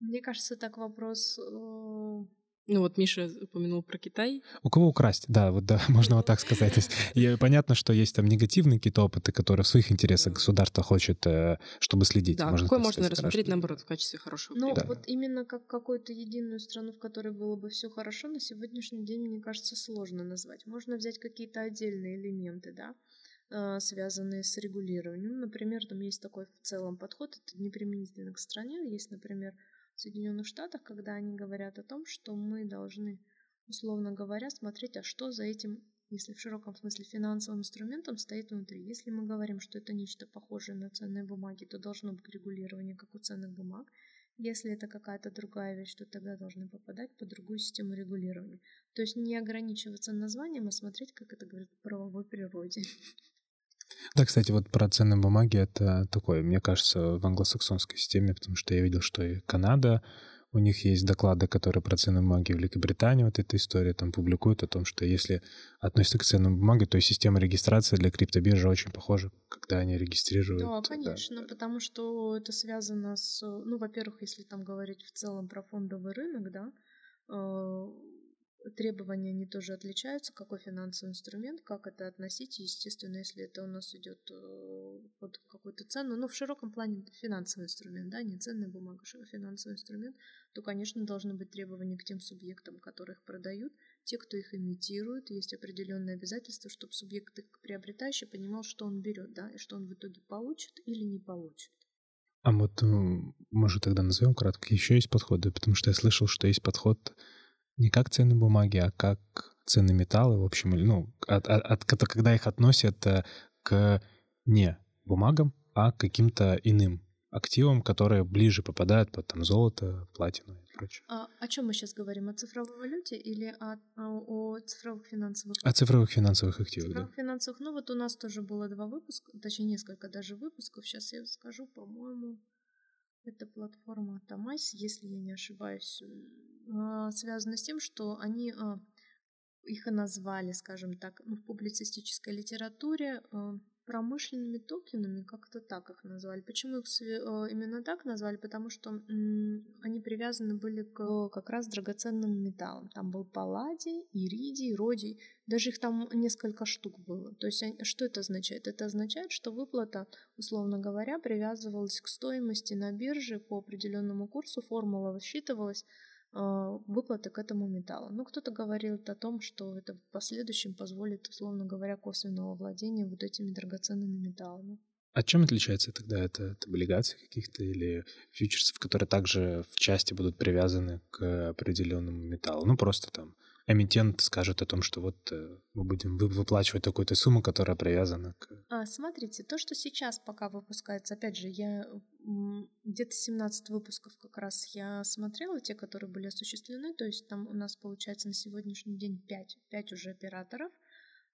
мне кажется, так вопрос э, ну вот Миша упомянул про Китай. У кого украсть? Да, вот да, можно вот так сказать. То есть, и понятно, что есть там негативные какие-то опыты, которые в своих интересах государство хочет, э, чтобы следить. Да, можно какой можно сказать, рассмотреть, наоборот, в качестве хорошего Ну, да. вот именно как какую-то единую страну, в которой было бы все хорошо, на сегодняшний день, мне кажется, сложно назвать. Можно взять какие-то отдельные элементы, да, э, связанные с регулированием. Например, там есть такой в целом подход, это не применительно к стране. Есть, например, в Соединенных Штатах, когда они говорят о том, что мы должны, условно говоря, смотреть, а что за этим, если в широком смысле финансовым инструментом стоит внутри. Если мы говорим, что это нечто похожее на ценные бумаги, то должно быть регулирование, как у ценных бумаг. Если это какая-то другая вещь, то тогда должны попадать под другую систему регулирования. То есть не ограничиваться названием, а смотреть, как это говорит правовой природе. Да, кстати, вот про ценные бумаги это такое, мне кажется, в англосаксонской системе, потому что я видел, что и Канада, у них есть доклады, которые про ценные бумаги в Великобритании, вот эта история там публикуют о том, что если относится к ценным бумагам, то система регистрации для криптобиржи очень похожа, когда они регистрируют. Да, конечно, да. потому что это связано с, ну, во-первых, если там говорить в целом про фондовый рынок, да, э, требования они тоже отличаются, какой финансовый инструмент, как это относить. Естественно, если это у нас идет э, под какую-то цену, но в широком плане финансовый инструмент, да, не ценная бумага, а финансовый инструмент, то, конечно, должны быть требования к тем субъектам, которые их продают, те, кто их имитирует, есть определенные обязательства, чтобы субъект их приобретающий понимал, что он берет, да, и что он в итоге получит или не получит. А вот, э, может, тогда назовем кратко, еще есть подходы, потому что я слышал, что есть подход не как ценные бумаги, а как ценные металлы, в общем, ну, от, от, от, когда их относят э, к не бумагам, а к каким-то иным активам, которые ближе попадают под там золото, платину и прочее. А о чем мы сейчас говорим? О цифровой валюте или о, о, о цифровых финансовых? О цифровых финансовых активах, цифровых да. финансовых. Ну вот у нас тоже было два выпуска, точнее несколько даже выпусков. Сейчас я скажу, по-моему, это платформа Тамайс, если я не ошибаюсь. А, связано с тем, что они а, их и назвали, скажем так, ну, в публицистической литературе а, промышленными токенами, как-то так их назвали. Почему их именно так назвали? Потому что они привязаны были к как раз драгоценным металлам. Там был палладий, иридий, родий. Даже их там несколько штук было. То есть что это означает? Это означает, что выплата, условно говоря, привязывалась к стоимости на бирже по определенному курсу, формула высчитывалась, выплаты к этому металлу. Но кто-то говорил о том, что это в последующем позволит, условно говоря, косвенного владения вот этими драгоценными металлами. А чем отличается тогда это от облигаций каких-то или фьючерсов, которые также в части будут привязаны к определенному металлу? Ну, просто там эмитент скажет о том, что вот э, мы будем выплачивать такую-то сумму, которая привязана к... А, смотрите, то, что сейчас пока выпускается, опять же, я где-то 17 выпусков как раз я смотрела, те, которые были осуществлены, то есть там у нас получается на сегодняшний день 5, 5 уже операторов,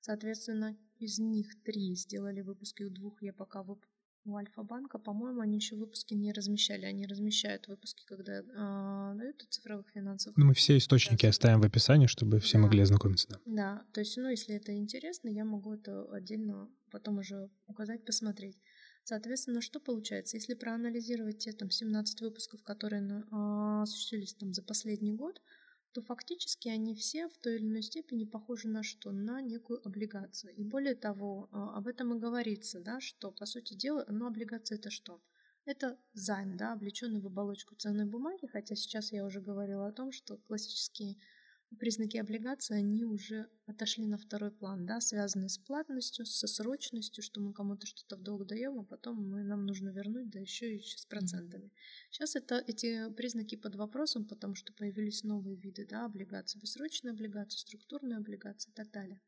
соответственно, из них 3 сделали выпуски, у двух я пока вып у Альфа-банка, по-моему, они еще выпуски не размещали. Они размещают выпуски, когда э, дают цифровых финансовых. Ну, мы все источники оставим в описании, чтобы все да. могли ознакомиться. Да. да, то есть, ну, если это интересно, я могу это отдельно потом уже указать, посмотреть. Соответственно, что получается? Если проанализировать те там 17 выпусков, которые э, осуществились там за последний год, то фактически они все в той или иной степени похожи на что? На некую облигацию. И более того, а, об этом и говорится, да, что, по сути дела, ну, облигация это что? Это займ, да, облеченный в оболочку ценной бумаги, хотя сейчас я уже говорила о том, что классические признаки облигации, они уже отошли на второй план, да, связанные с платностью, со срочностью, что мы кому-то что-то в долг даем, а потом мы, нам нужно вернуть, да еще и с процентами. Сейчас это, эти признаки под вопросом, потому что появились новые виды да, облигаций, бессрочные облигации, структурные облигации и так далее.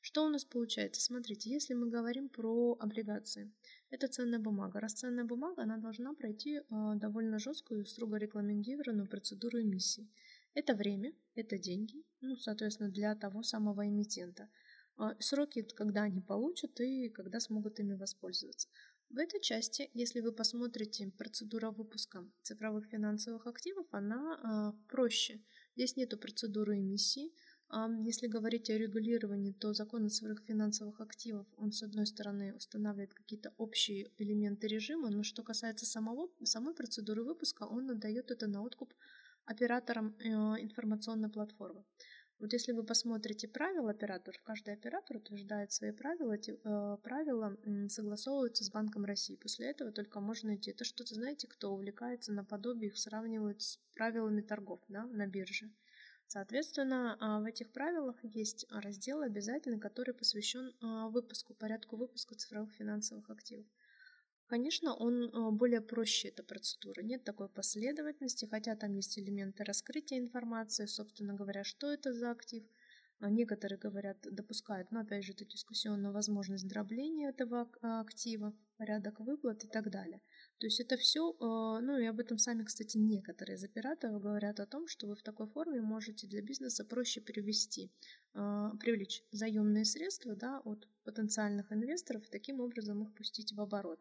Что у нас получается? Смотрите, если мы говорим про облигации, это ценная бумага. Раз ценная бумага, она должна пройти э, довольно жесткую и строго регламентированную процедуру эмиссии. Это время, это деньги, ну, соответственно, для того самого эмитента. А, сроки, когда они получат и когда смогут ими воспользоваться. В этой части, если вы посмотрите процедура выпуска цифровых финансовых активов, она а, проще. Здесь нету процедуры эмиссии. А, если говорить о регулировании, то закон о цифровых финансовых активов, он с одной стороны устанавливает какие-то общие элементы режима, но что касается самого, самой процедуры выпуска, он отдает это на откуп оператором э, информационной платформы. Вот если вы посмотрите правила операторов, каждый оператор утверждает свои правила, эти э, правила согласовываются с Банком России. После этого только можно идти. Это что-то, знаете, кто увлекается наподобие, их сравнивают с правилами торгов да, на бирже. Соответственно, а, в этих правилах есть раздел обязательный, который посвящен а, выпуску, порядку выпуска цифровых финансовых активов. Конечно, он а, более проще, эта процедура. Нет такой последовательности, хотя там есть элементы раскрытия информации, собственно говоря, что это за актив. А некоторые говорят, допускают, но опять же, это дискуссионную возможность дробления этого а, актива, порядок выплат и так далее. То есть это все, ну и об этом сами, кстати, некоторые из операторов говорят о том, что вы в такой форме можете для бизнеса проще привести, привлечь заемные средства да, от потенциальных инвесторов и таким образом их пустить в оборот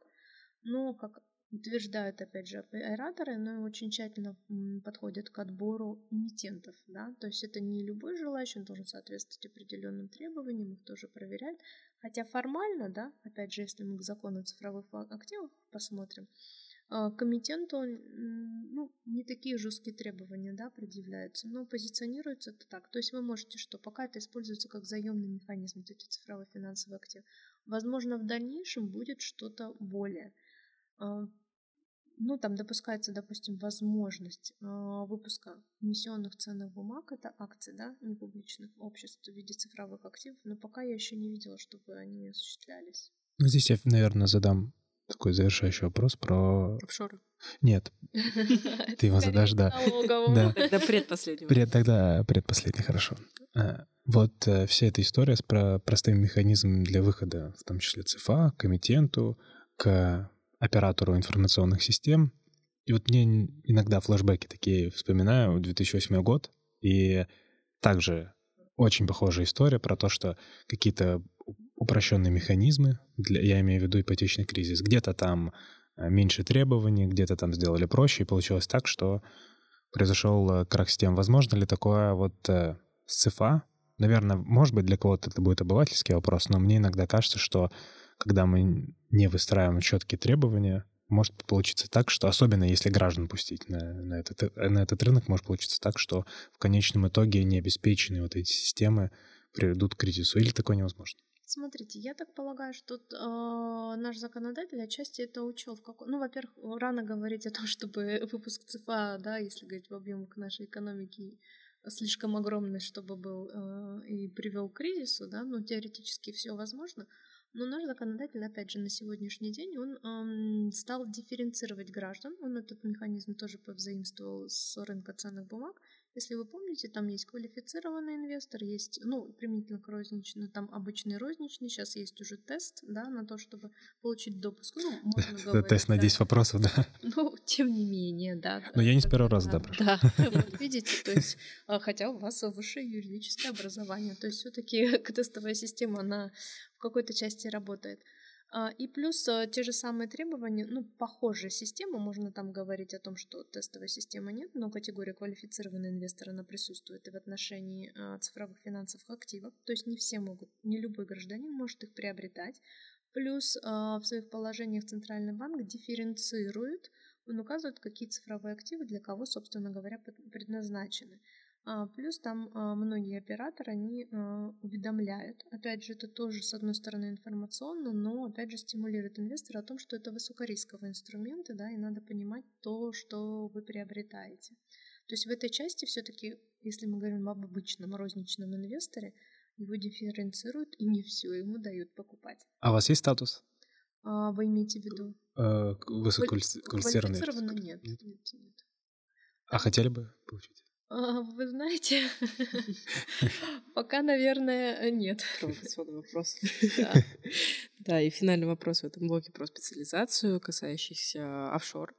но, как утверждают, опять же, операторы, но очень тщательно подходят к отбору эмитентов, да, то есть это не любой желающий, он должен соответствовать определенным требованиям, их тоже проверяют, хотя формально, да, опять же, если мы к закону цифровых активов посмотрим, а, к эмитенту ну, не такие жесткие требования да, предъявляются, но позиционируется это так. То есть вы можете что, пока это используется как заемный механизм, вот эти цифровые финансовые активы, возможно, в дальнейшем будет что-то более – ну, там допускается, допустим, возможность а, выпуска эмиссионных ценных бумаг, это акции, да, непубличных обществ в виде цифровых активов, но пока я еще не видела, чтобы они осуществлялись. Ну, здесь я, наверное, задам такой завершающий вопрос про... Офшоры. Нет. Ты его задашь, да. Да. Тогда предпоследний. Пред, тогда предпоследний, хорошо. А, вот э, вся эта история с про простым механизмом для выхода, в том числе ЦФА, к эмитенту, к оператору информационных систем. И вот мне иногда флешбеки такие вспоминаю, 2008 год, и также очень похожая история про то, что какие-то упрощенные механизмы, для, я имею в виду ипотечный кризис, где-то там э, меньше требований, где-то там сделали проще, и получилось так, что произошел э, крах систем. Возможно ли такое вот э, с ЦФА? Наверное, может быть, для кого-то это будет обывательский вопрос, но мне иногда кажется, что когда мы не выстраиваем четкие требования, может получиться так, что, особенно если граждан пустить на, на, этот, на этот рынок, может получиться так, что в конечном итоге необеспеченные вот эти системы приведут к кризису. Или такое невозможно? Смотрите, я так полагаю, что э, наш законодатель отчасти это учел. В. Ну, во-первых, рано говорить о том, чтобы выпуск ЦФА, да, если говорить в объемах нашей экономики, слишком огромный, чтобы был э, и привел к кризису, да, но теоретически все возможно. Но наш законодатель, опять же, на сегодняшний день, он эм, стал дифференцировать граждан. Он этот механизм тоже повзаимствовал с рынка ценных бумаг. Если вы помните, там есть квалифицированный инвестор, есть, ну, применительно к розничному, там обычный розничный, сейчас есть уже тест, да, на то, чтобы получить допуск. Ну, можно говорить, Тест на 10 вопросов, да? Ну, тем не менее, да. Но я не с первого раза, да. Да, вот видите, то есть, а, хотя у вас высшее юридическое образование, то есть все таки тестовая система, она в какой-то части работает. А, и плюс а, те же самые требования, ну, похожая система, можно там говорить о том, что тестовой системы нет, но категория квалифицированного инвестора, она присутствует и в отношении а, цифровых финансовых активов, то есть не все могут, не любой гражданин может их приобретать. Плюс в своих положениях Центральный банк дифференцирует, он указывает, какие цифровые активы для кого, собственно говоря, предназначены. А, плюс там а, многие операторы, они а, уведомляют. Опять же, это тоже, с одной стороны, информационно, но, опять же, стимулирует инвестора о том, что это высокорисковые инструменты, да, и надо понимать то, что вы приобретаете. То есть в этой части все-таки, если мы говорим об обычном розничном инвесторе, его дифференцируют и не все ему дают покупать. А у вас есть статус? А, вы имеете в виду? Э, высококвалифицированный? Квалифицированно нет. нет. нет, нет. А хотели бы получить? А, вы знаете, пока, наверное, нет. Провокационный вопрос. Да. и финальный вопрос в этом блоке про специализацию, касающийся офшор.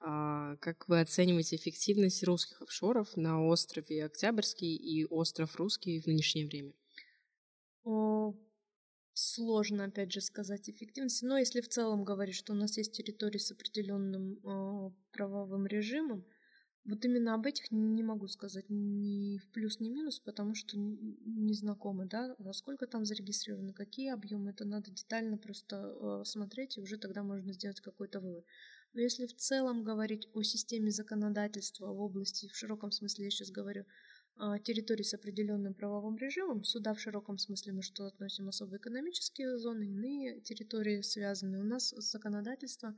А, как вы оцениваете эффективность русских офшоров на острове Октябрьский и остров Русский в нынешнее время? Сложно, опять же, сказать эффективность. Но если в целом говорить, что у нас есть территории с определенным а, правовым режимом, вот именно об этих не могу сказать ни в плюс, ни в минус, потому что не знакомы, да, во сколько там зарегистрированы, какие объемы, это надо детально просто э, смотреть, и уже тогда можно сделать какой-то вывод. Но если в целом говорить о системе законодательства в области, в широком смысле я сейчас говорю, э, территории с определенным правовым режимом, сюда в широком смысле мы что относим особо экономические зоны, иные территории связанные, у нас законодательство,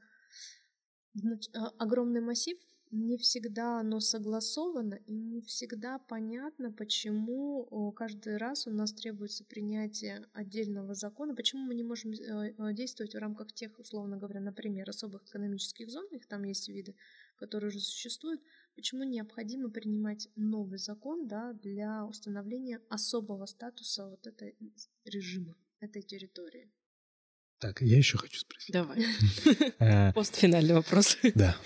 значит, огромный массив не всегда оно согласовано и не всегда понятно, почему каждый раз у нас требуется принятие отдельного закона, почему мы не можем э, э, действовать в рамках тех, условно говоря, например, особых экономических зон, их там есть виды, которые уже существуют, почему необходимо принимать новый закон да, для установления особого статуса вот этой режима, этой территории. Так, я еще хочу спросить. Давай. Э, Постфинальный вопрос. Да.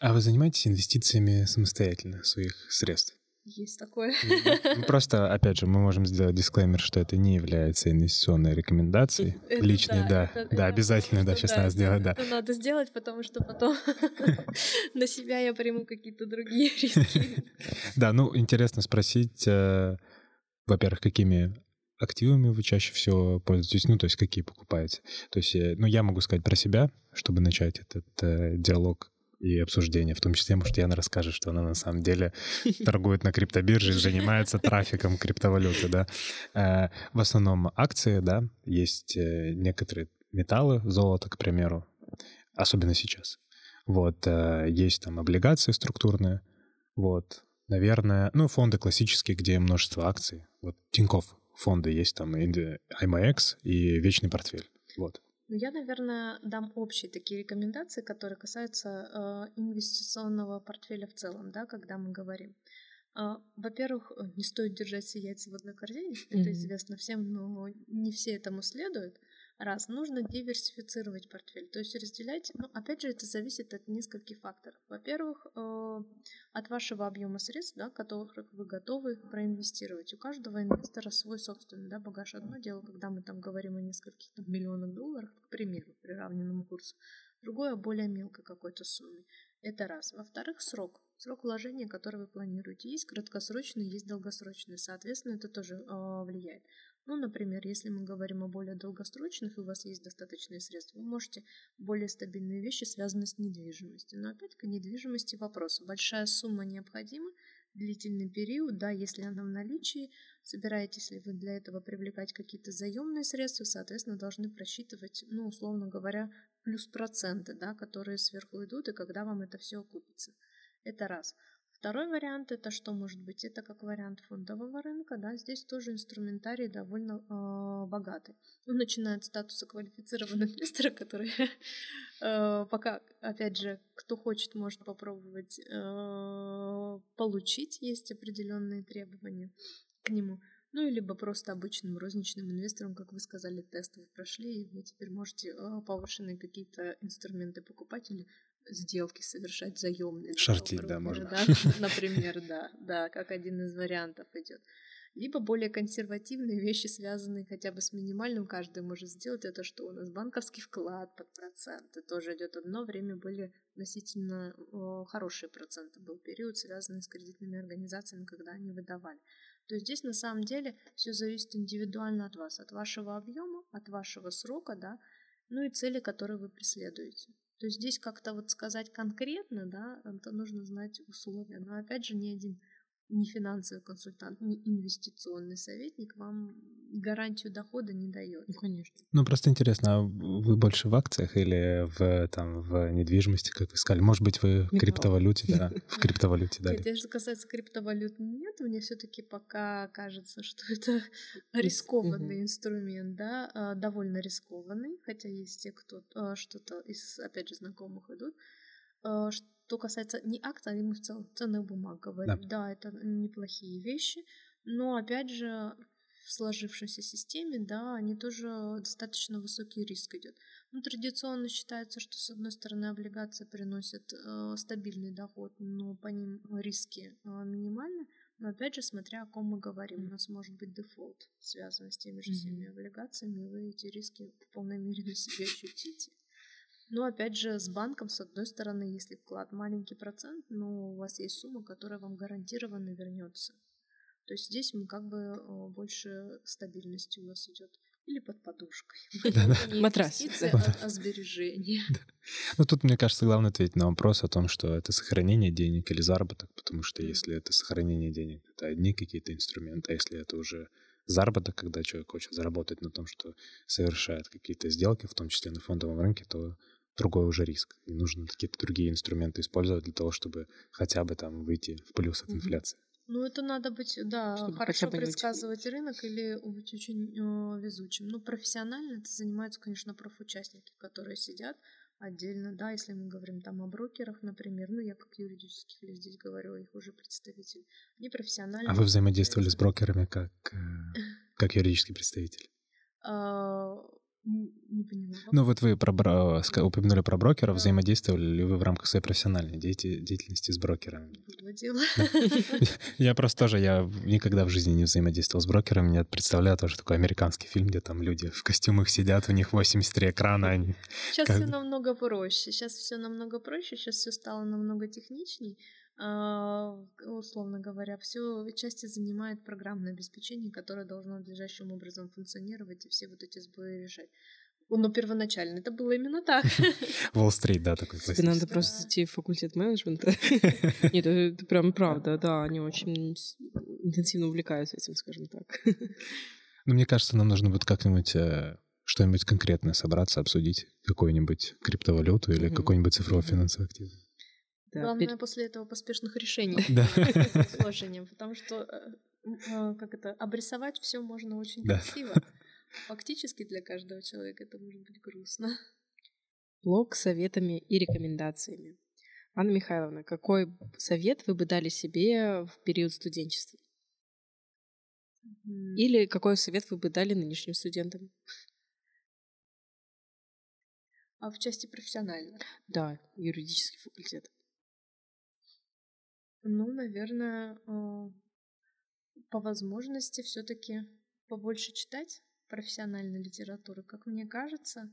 А вы занимаетесь инвестициями самостоятельно своих средств? Есть такое. Ну, просто, опять же, мы можем сделать дисклеймер, что это не является инвестиционной рекомендацией. Это, Личной, да. Да, это, да обязательно, да, сейчас да, надо сделать, да. Это надо сделать, потому что потом на себя я приму какие-то другие риски. Да, ну, интересно спросить, э, во-первых, какими активами вы чаще всего пользуетесь? Ну, то есть какие покупаете? То есть, э, ну, я могу сказать про себя, чтобы начать этот э, диалог и обсуждение, в том числе, может, Яна расскажет, что она на самом деле торгует на криптобирже, занимается трафиком криптовалюты, да. Э, в основном акции, да, есть э, некоторые металлы, золото, к примеру, особенно сейчас. Вот, есть там облигации структурные, вот, наверное, ну, фонды классические, где множество акций. Вот Тинькофф фонды есть там IMAX и вечный портфель. Вот. Ну, я, наверное, дам общие такие рекомендации, которые касаются э, инвестиционного портфеля в целом, да, когда мы говорим. Э, во-первых, не стоит держать все яйца в одной корзине, mm-hmm. это известно всем, но не все этому следуют. Раз, нужно диверсифицировать портфель, то есть разделять, ну, опять же, это зависит от нескольких факторов. Во-первых, э, от вашего объема средств, да, которых вы готовы проинвестировать. У каждого инвестора свой собственный да, багаж. Одно дело, когда мы там говорим о нескольких там, миллионах долларов, к примеру, приравненному курсу. Другое, более мелкой какой-то сумме. Это раз. Во-вторых, срок. Срок вложения, который вы планируете. Есть краткосрочный, есть долгосрочный. Соответственно, это тоже э, влияет. Ну, например, если мы говорим о более долгосрочных, и у вас есть достаточные средства, вы можете более стабильные вещи, связанные с недвижимостью. Но опять к недвижимости вопрос. Большая сумма необходима, длительный период, да, если она в наличии, собираетесь ли вы для этого привлекать какие-то заемные средства, соответственно, должны просчитывать, ну, условно говоря, плюс проценты, да, которые сверху идут, и когда вам это все окупится. Это раз. Второй вариант это что может быть? Это как вариант фондового рынка, да, здесь тоже инструментарий довольно э, богатый. Он начинает с статуса квалифицированного инвестора, который э, пока, опять же, кто хочет, может попробовать э, получить, есть определенные требования к нему. Ну, либо просто обычным розничным инвесторам, как вы сказали, тест вы прошли, и вы теперь можете повышенные какие-то инструменты покупать или сделки совершать заемные. Шортить, да, можно. Да? Например, да, да, как один из вариантов идет. Либо более консервативные вещи, связанные хотя бы с минимальным, каждый может сделать. Это что у нас банковский вклад под проценты. Тоже идет одно время были относительно хорошие проценты. Был период, связанный с кредитными организациями, когда они выдавали. То есть здесь на самом деле все зависит индивидуально от вас, от вашего объема, от вашего срока, да, ну и цели, которые вы преследуете. То есть здесь как-то вот сказать конкретно, да, это нужно знать условия. Но опять же, ни один не финансовый консультант, не инвестиционный советник вам гарантию дохода не дает. Ну, конечно. Ну, просто интересно, а вы больше в акциях или в, там, в недвижимости, как вы сказали? Может быть, вы в криптовалюте, да? В криптовалюте, да. Нет, что касается криптовалют, нет. Мне все таки пока кажется, что это рискованный инструмент, да, а, довольно рискованный, хотя есть те, кто а, что-то из, опять же, знакомых идут, а, что касается не акта, а мы в целом ценных бумаг говорим. Да. да, это неплохие вещи, но опять же в сложившейся системе, да, они тоже достаточно высокий риск идет. Ну, традиционно считается, что с одной стороны облигации приносят э, стабильный доход, но по ним риски э, минимальны. Но опять же, смотря о ком мы говорим, у нас может быть дефолт, связанный с теми же всеми облигациями, и вы эти риски в полной мере на себе ощутите. Но опять же, с банком, с одной стороны, если вклад маленький процент, но у вас есть сумма, которая вам гарантированно вернется. То есть здесь мы как бы больше стабильности у вас идет. Или под подушкой. Матрас. А, сбережение. Ну, тут, мне кажется, главное ответить на вопрос о том, что это сохранение денег или заработок, потому что если это сохранение денег, это одни какие-то инструменты, а если это уже заработок, когда человек хочет заработать на том, что совершает какие-то сделки, в том числе на фондовом рынке, то другой уже риск. И нужно какие-то другие инструменты использовать для того, чтобы хотя бы там выйти в плюс от инфляции. Ну, это надо быть, да, Чтобы хорошо предсказывать рынок или быть очень э, везучим. Ну, профессионально это занимаются, конечно, профучастники, которые сидят отдельно, да, если мы говорим там о брокерах, например, ну, я как юридических лиц здесь говорю, их уже представитель, не профессионально. А вы взаимодействовали с брокерами как, э, как юридический представитель? А, не поняла. Ну вот вы про, упомянули про брокеров. Да. Взаимодействовали ли вы в рамках своей профессиональной деятельности с брокерами? Я просто тоже, я никогда в жизни не взаимодействовал с брокерами. Я представляю тоже такой американский фильм, где там люди в костюмах сидят, у них 83 экрана. Они Сейчас все намного проще. Сейчас все намного проще. Сейчас все стало намного техничней. А, условно говоря, все части занимает программное обеспечение, которое должно надлежащим образом функционировать и все вот эти сбои решать. Но первоначально это было именно так. Уолл-стрит, да, такой Тебе надо просто идти в факультет менеджмента. Нет, это прям правда, да, они очень интенсивно увлекаются этим, скажем так. Ну, мне кажется, нам нужно будет как-нибудь э, что-нибудь конкретное собраться, обсудить какую-нибудь криптовалюту или какой-нибудь цифровой финансовый актив. Да, Главное пер... после этого поспешных решений с вложением, потому что э, э, как это обрисовать все можно очень красиво. Фактически для каждого человека это может быть грустно. Блог с советами и рекомендациями. Анна Михайловна, какой совет вы бы дали себе в период студенчества? Или какой совет вы бы дали нынешним студентам? А в части профессионально? Да, юридический факультет. Ну, наверное, а, по возможности все-таки побольше читать профессиональной литературы, как мне кажется.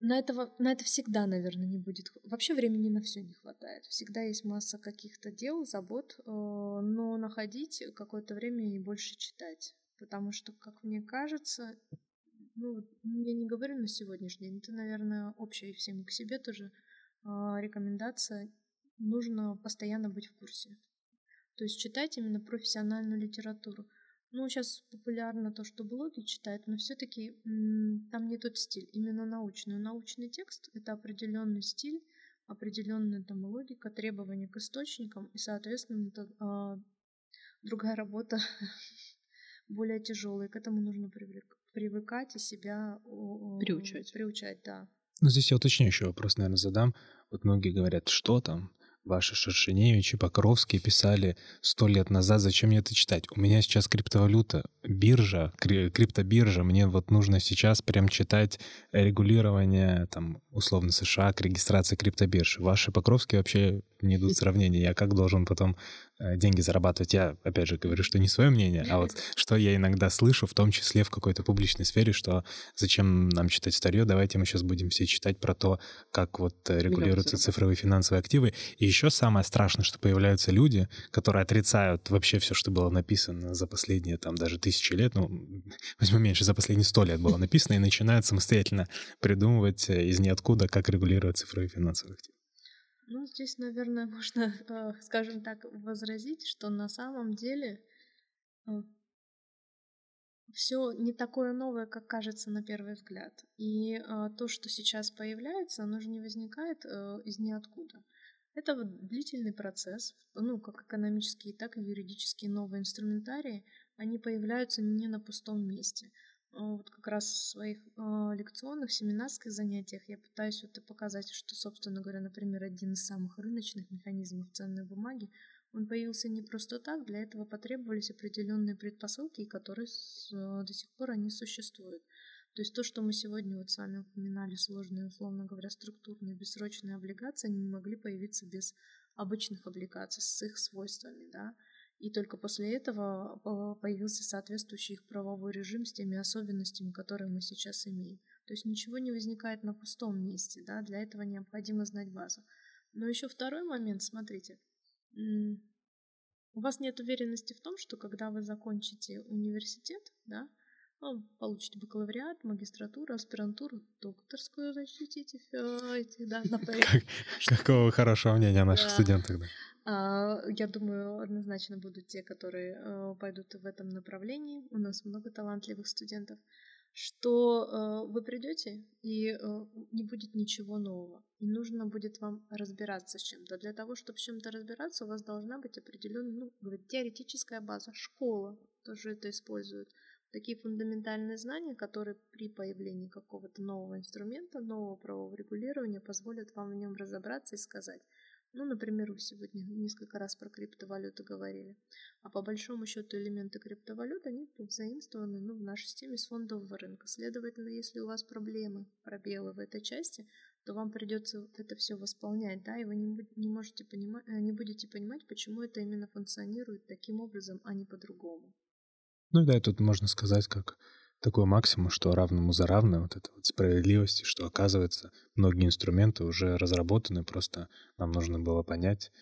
На, этого, на это всегда, наверное, не будет. Вообще времени на все не хватает. Всегда есть масса каких-то дел, забот, а, но находить какое-то время и больше читать. Потому что, как мне кажется, ну, я не говорю на сегодняшний день, это, наверное, общая и всем к себе тоже а, рекомендация нужно постоянно быть в курсе. То есть читать именно профессиональную литературу. Ну, сейчас популярно то, что блоги читают, но все-таки там не тот стиль, именно научный. Научный текст — это определенный стиль, определенная там логика, требования к источникам, и, соответственно, это, а, другая работа более тяжелая. К этому нужно привыкать и себя приучать. Приучать, да. Ну, здесь я уточняющий вопрос, наверное, задам. Вот многие говорят, что там, ваши Шершеневичи, Покровские писали сто лет назад, зачем мне это читать? У меня сейчас криптовалюта, биржа, криптобиржа, мне вот нужно сейчас прям читать регулирование, там, условно, США к регистрации криптобиржи. Ваши Покровские вообще не идут сравнения. Я как должен потом э, деньги зарабатывать? Я, опять же, говорю, что не свое мнение, а вот что я иногда слышу, в том числе в какой-то публичной сфере, что зачем нам читать старье, давайте мы сейчас будем все читать про то, как вот э, регулируются цифровые финансовые активы. И еще самое страшное, что появляются люди, которые отрицают вообще все, что было написано за последние там даже тысячи лет, ну, возьмем меньше, за последние сто лет было написано, и начинают самостоятельно придумывать э, из ниоткуда, как регулировать цифровые финансовые активы. Ну, здесь, наверное, можно, э, скажем так, возразить, что на самом деле э, все не такое новое, как кажется на первый взгляд. И э, то, что сейчас появляется, оно же не возникает из ниоткуда. Это длительный процесс, ну, как экономические, так и юридические новые инструментарии, они появляются не на пустом месте. А вот как раз в своих э, лекционных, семинарских занятиях я пытаюсь вот и показать, что, собственно говоря, например, один из самых рыночных механизмов ценной бумаги, он появился не просто так, для этого потребовались определенные предпосылки, которые э, до сих пор они существуют. То есть то, что мы сегодня вот с вами упоминали, сложные, условно говоря, структурные бессрочные облигации, они не могли появиться без обычных облигаций с их свойствами, да. И только после этого появился соответствующий их правовой режим с теми особенностями, которые мы сейчас имеем. То есть ничего не возникает на пустом месте, да, для этого необходимо знать базу. Но еще второй момент, смотрите, у вас нет уверенности в том, что когда вы закончите университет, да, получите бакалавриат, магистратуру, аспирантуру, докторскую защитите, эти, да, Какого хорошего мнения о наших студентах, да. А, я думаю, однозначно будут те, которые э, пойдут в этом направлении. У нас много талантливых студентов. Что э, вы придете и э, не будет ничего нового. И нужно будет вам разбираться с чем-то. Для того, чтобы с чем-то разбираться, у вас должна быть определенная, ну, говорит, теоретическая база. Школа тоже это использует. Такие фундаментальные знания, которые при появлении какого-то нового инструмента, нового правового регулирования позволят вам в нем разобраться и сказать, ну, например, вы сегодня несколько раз про криптовалюты говорили. А по большому счету элементы криптовалют, они заимствованы ну, в нашей системе с фондового рынка. Следовательно, если у вас проблемы, пробелы в этой части, то вам придется это все восполнять, да, и вы не, не можете понимать, э, не будете понимать, почему это именно функционирует таким образом, а не по-другому. Ну да, тут можно сказать, как такой максимум, что равному за равное, вот это вот справедливости, что оказывается многие инструменты уже разработаны, просто нам нужно было понять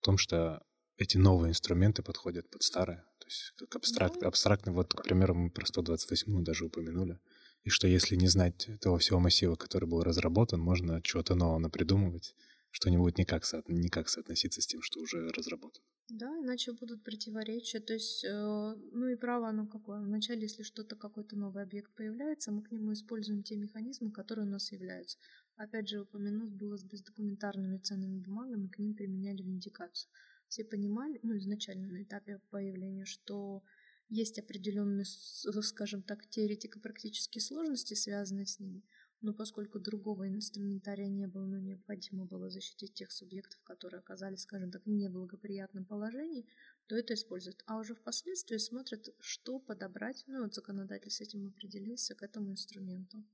о том, что эти новые инструменты подходят под старые. То есть как абстракт, абстрактный, вот, к примеру, мы про 128 даже упомянули. И что если не знать этого всего массива, который был разработан, можно чего-то нового напридумывать, что не будет никак, со, никак соотноситься с тем, что уже разработано. Да, иначе будут противоречия. То есть, э, ну и право оно какое. Вначале, если что-то, какой-то новый объект появляется, мы к нему используем те механизмы, которые у нас являются. Опять же, упомянуть было с бездокументарными ценными бумагами, к ним применяли виндикацию. Все понимали, ну, изначально на этапе появления, что есть определенные, скажем так, теоретико-практические сложности, связанные с ними. Но поскольку другого инструментария не было, но необходимо было защитить тех субъектов, которые оказались, скажем так, в неблагоприятном положении, то это используют. А уже впоследствии смотрят, что подобрать. Ну, вот законодатель с этим определился к этому инструменту.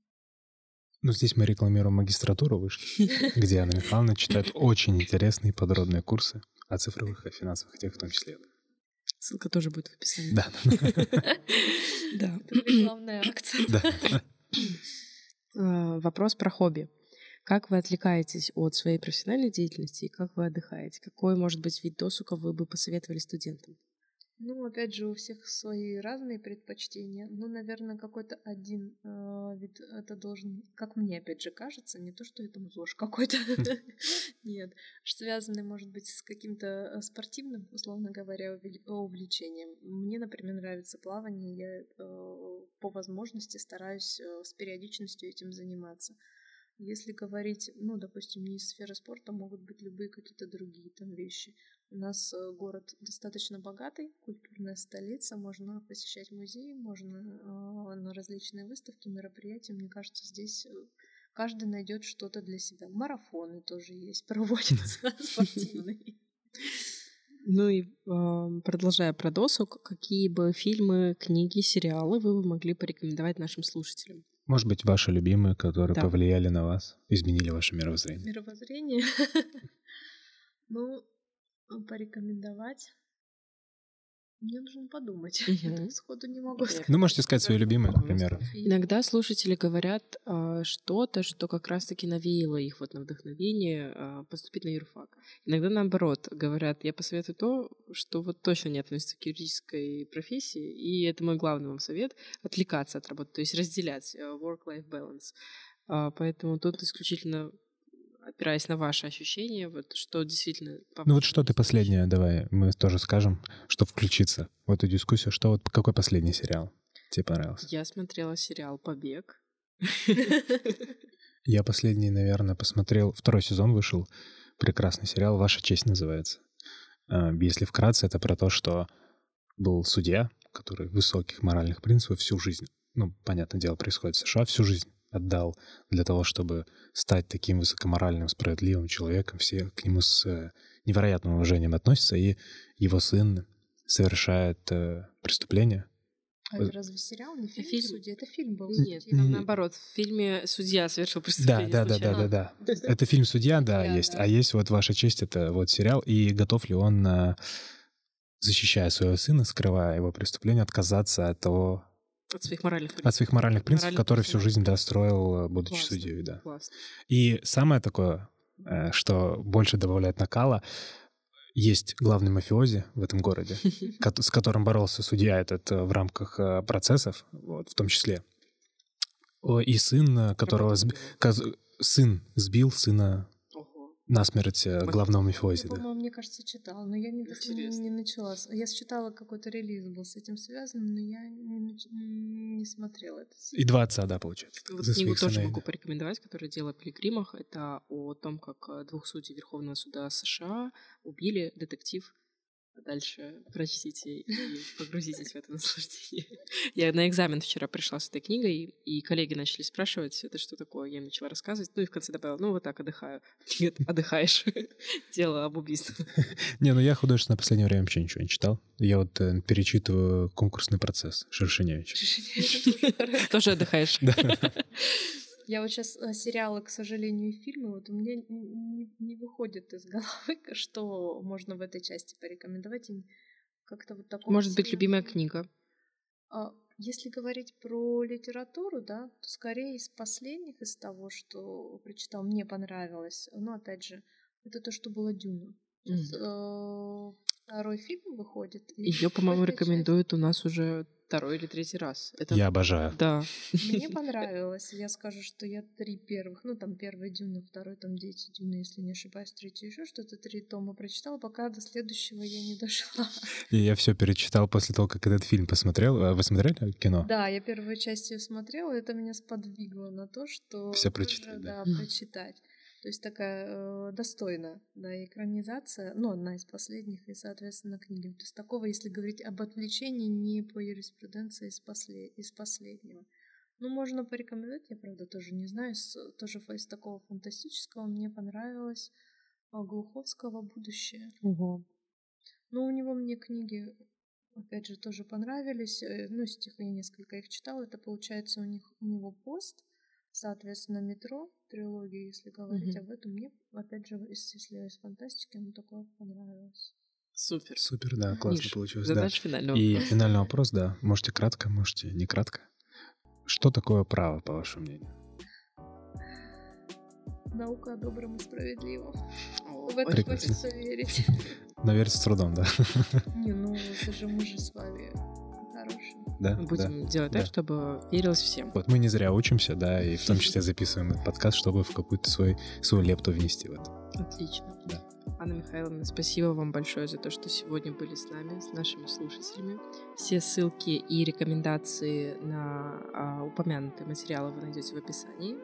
Ну, здесь мы рекламируем магистратуру вышки, где Анна Михайловна читает очень интересные подробные курсы о цифровых и финансовых тех в том числе. Ссылка тоже будет в описании. Да. Да. Это главная акция. Да. Э, вопрос про хобби. Как вы отвлекаетесь от своей профессиональной деятельности и как вы отдыхаете? Какой, может быть, вид досуга вы бы посоветовали студентам? Ну, опять же, у всех свои разные предпочтения. Ну, наверное, какой-то один э, вид это должен, как мне опять же кажется, не то, что это ЗОЖ какой-то. Нет. Связанный, может быть, с каким-то э, спортивным, условно говоря, увлечением. Мне, например, нравится плавание. Я э, по возможности стараюсь э, с периодичностью этим заниматься. Если говорить, ну, допустим, не из сферы спорта, могут быть любые какие-то другие там вещи. У нас э, город достаточно богатый, культурная столица, можно посещать музеи, можно э, на различные выставки, мероприятия. Мне кажется, здесь э, каждый найдет что-то для себя. Марафоны тоже есть, проводятся спортивные. Ну и продолжая про досуг, какие бы фильмы, книги, сериалы вы бы могли порекомендовать нашим слушателям? Может быть, ваши любимые, которые да. повлияли на вас, изменили ваше мировоззрение? Мировоззрение? Ну, порекомендовать мне нужно подумать. Угу. сходу не могу сказать. Ну, можете сказать свои любимые, например. Иногда слушатели говорят э, что-то, что как раз-таки навеяло их вот на вдохновение э, поступить на юрфак. Иногда наоборот говорят, я посоветую то, что вот точно не относится к юридической профессии, и это мой главный вам совет — отвлекаться от работы, то есть разделять э, work-life balance. Э, поэтому тут исключительно опираясь на ваши ощущения, вот что действительно... Ну вот что ты последнее, давай мы тоже скажем, что включиться в эту дискуссию. Что вот какой последний сериал тебе понравился? Я смотрела сериал «Побег». Я последний, наверное, посмотрел... Второй сезон вышел. Прекрасный сериал «Ваша честь» называется. А, если вкратце, это про то, что был судья, который высоких моральных принципов всю жизнь, ну, понятное дело, происходит в США, всю жизнь отдал для того, чтобы стать таким высокоморальным, справедливым человеком. Все к нему с э, невероятным уважением относятся, и его сын совершает э, преступление. А это разве сериал, не фильм, фильм? судья? Это фильм был. Нет, там наоборот, в фильме судья совершил преступление. Да, да, да, да, да, да. Это фильм судья, да, есть. А есть вот ваша честь, это вот сериал. И готов ли он, э, защищая своего сына, скрывая его преступление, отказаться от того от своих моральных принципов. От своих моральных принципов, моральных которые всю жизнь достроил, будучи Классно. судьей, да. Классно. И самое такое, э, что больше добавляет накала, есть главный мафиози в этом городе, с которым боролся судья этот э, в рамках э, процессов, вот, в том числе. И сын, которого... Сын сбил сына насмерть э, главного. Я, по-моему, мне кажется, читала, но я не, не, не начала. Я считала, какой-то релиз был с этим связан, но я не, не смотрела это. И два отца, да, получается. Вот книгу тоже сыновей. могу порекомендовать, которая «Дело о пилигримах». Это о том, как э, двух судей Верховного суда США убили детектив дальше прочтите и погрузитесь в это наслаждение. Я на экзамен вчера пришла с этой книгой, и коллеги начали спрашивать, это что такое. Я им начала рассказывать, ну и в конце добавила, ну вот так отдыхаю. Нет, отдыхаешь. Дело об убийстве. Не, ну я художественно в последнее время вообще ничего не читал. Я вот э, перечитываю конкурсный процесс Шершеневича. Тоже отдыхаешь. Я вот сейчас э, сериалы, к сожалению, и фильмы, вот у меня не, не выходит из головы, что можно в этой части порекомендовать. И как-то вот такого Может быть, любимая книга? А, если говорить про литературу, да, то скорее из последних, из того, что прочитал, мне понравилось. Но опять же, это то, что было Дюна. Сейчас, mm. э, второй фильм выходит. Ее, по-моему, рекомендуют у нас уже второй или третий раз. Это... Я обожаю. Да. Мне понравилось. Я скажу, что я три первых, ну там первый Дюна, второй там Дети Дюны, если не ошибаюсь, третий еще что-то, три тома прочитала, пока до следующего я не дошла. И я все перечитал после того, как этот фильм посмотрел. А вы смотрели кино? Да, я первую часть ее смотрела, и это меня сподвигло на то, что... Все прочитать, да. Да, прочитать. То есть такая э, достойная да, экранизация, ну, одна из последних, и, соответственно, книги. То есть такого, если говорить об отвлечении, не по юриспруденции из, послед... из последнего. Ну, можно порекомендовать, я, правда, тоже не знаю, с, тоже из такого фантастического мне понравилось а, Глуховского «Будущее». Угу. Ну, у него мне книги, опять же, тоже понравились. Э, ну, стихи я несколько их читала. Это, получается, у, них, у него пост, соответственно, метро, трилогии, если говорить mm-hmm. об этом, мне, опять же, если из фантастики, оно такое понравилось. Супер. Супер, да, классно Миш, получилось. Задача да. финального И финальный вопрос, да. Можете кратко, можете не кратко. Что такое право, по вашему мнению? Наука о добром и справедливом. В это хочется верить. Но верить с трудом, да. Не, ну это же мы же с вами да. Мы будем да, делать так, да. чтобы верилось всем. Вот мы не зря учимся, да, и в том числе записываем этот подкаст, чтобы в какую-то свой, свою лепту внести в это. Отлично. Да. Анна Михайловна, спасибо вам большое за то, что сегодня были с нами, с нашими слушателями. Все ссылки и рекомендации на а, упомянутые материалы вы найдете в описании.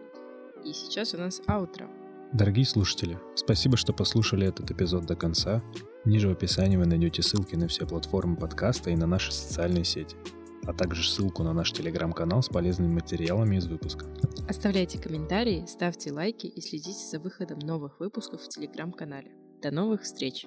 И сейчас у нас аутро. Дорогие слушатели, спасибо, что послушали этот эпизод до конца. Ниже в описании вы найдете ссылки на все платформы подкаста и на наши социальные сети, а также ссылку на наш телеграм-канал с полезными материалами из выпуска. Оставляйте комментарии, ставьте лайки и следите за выходом новых выпусков в телеграм-канале. До новых встреч!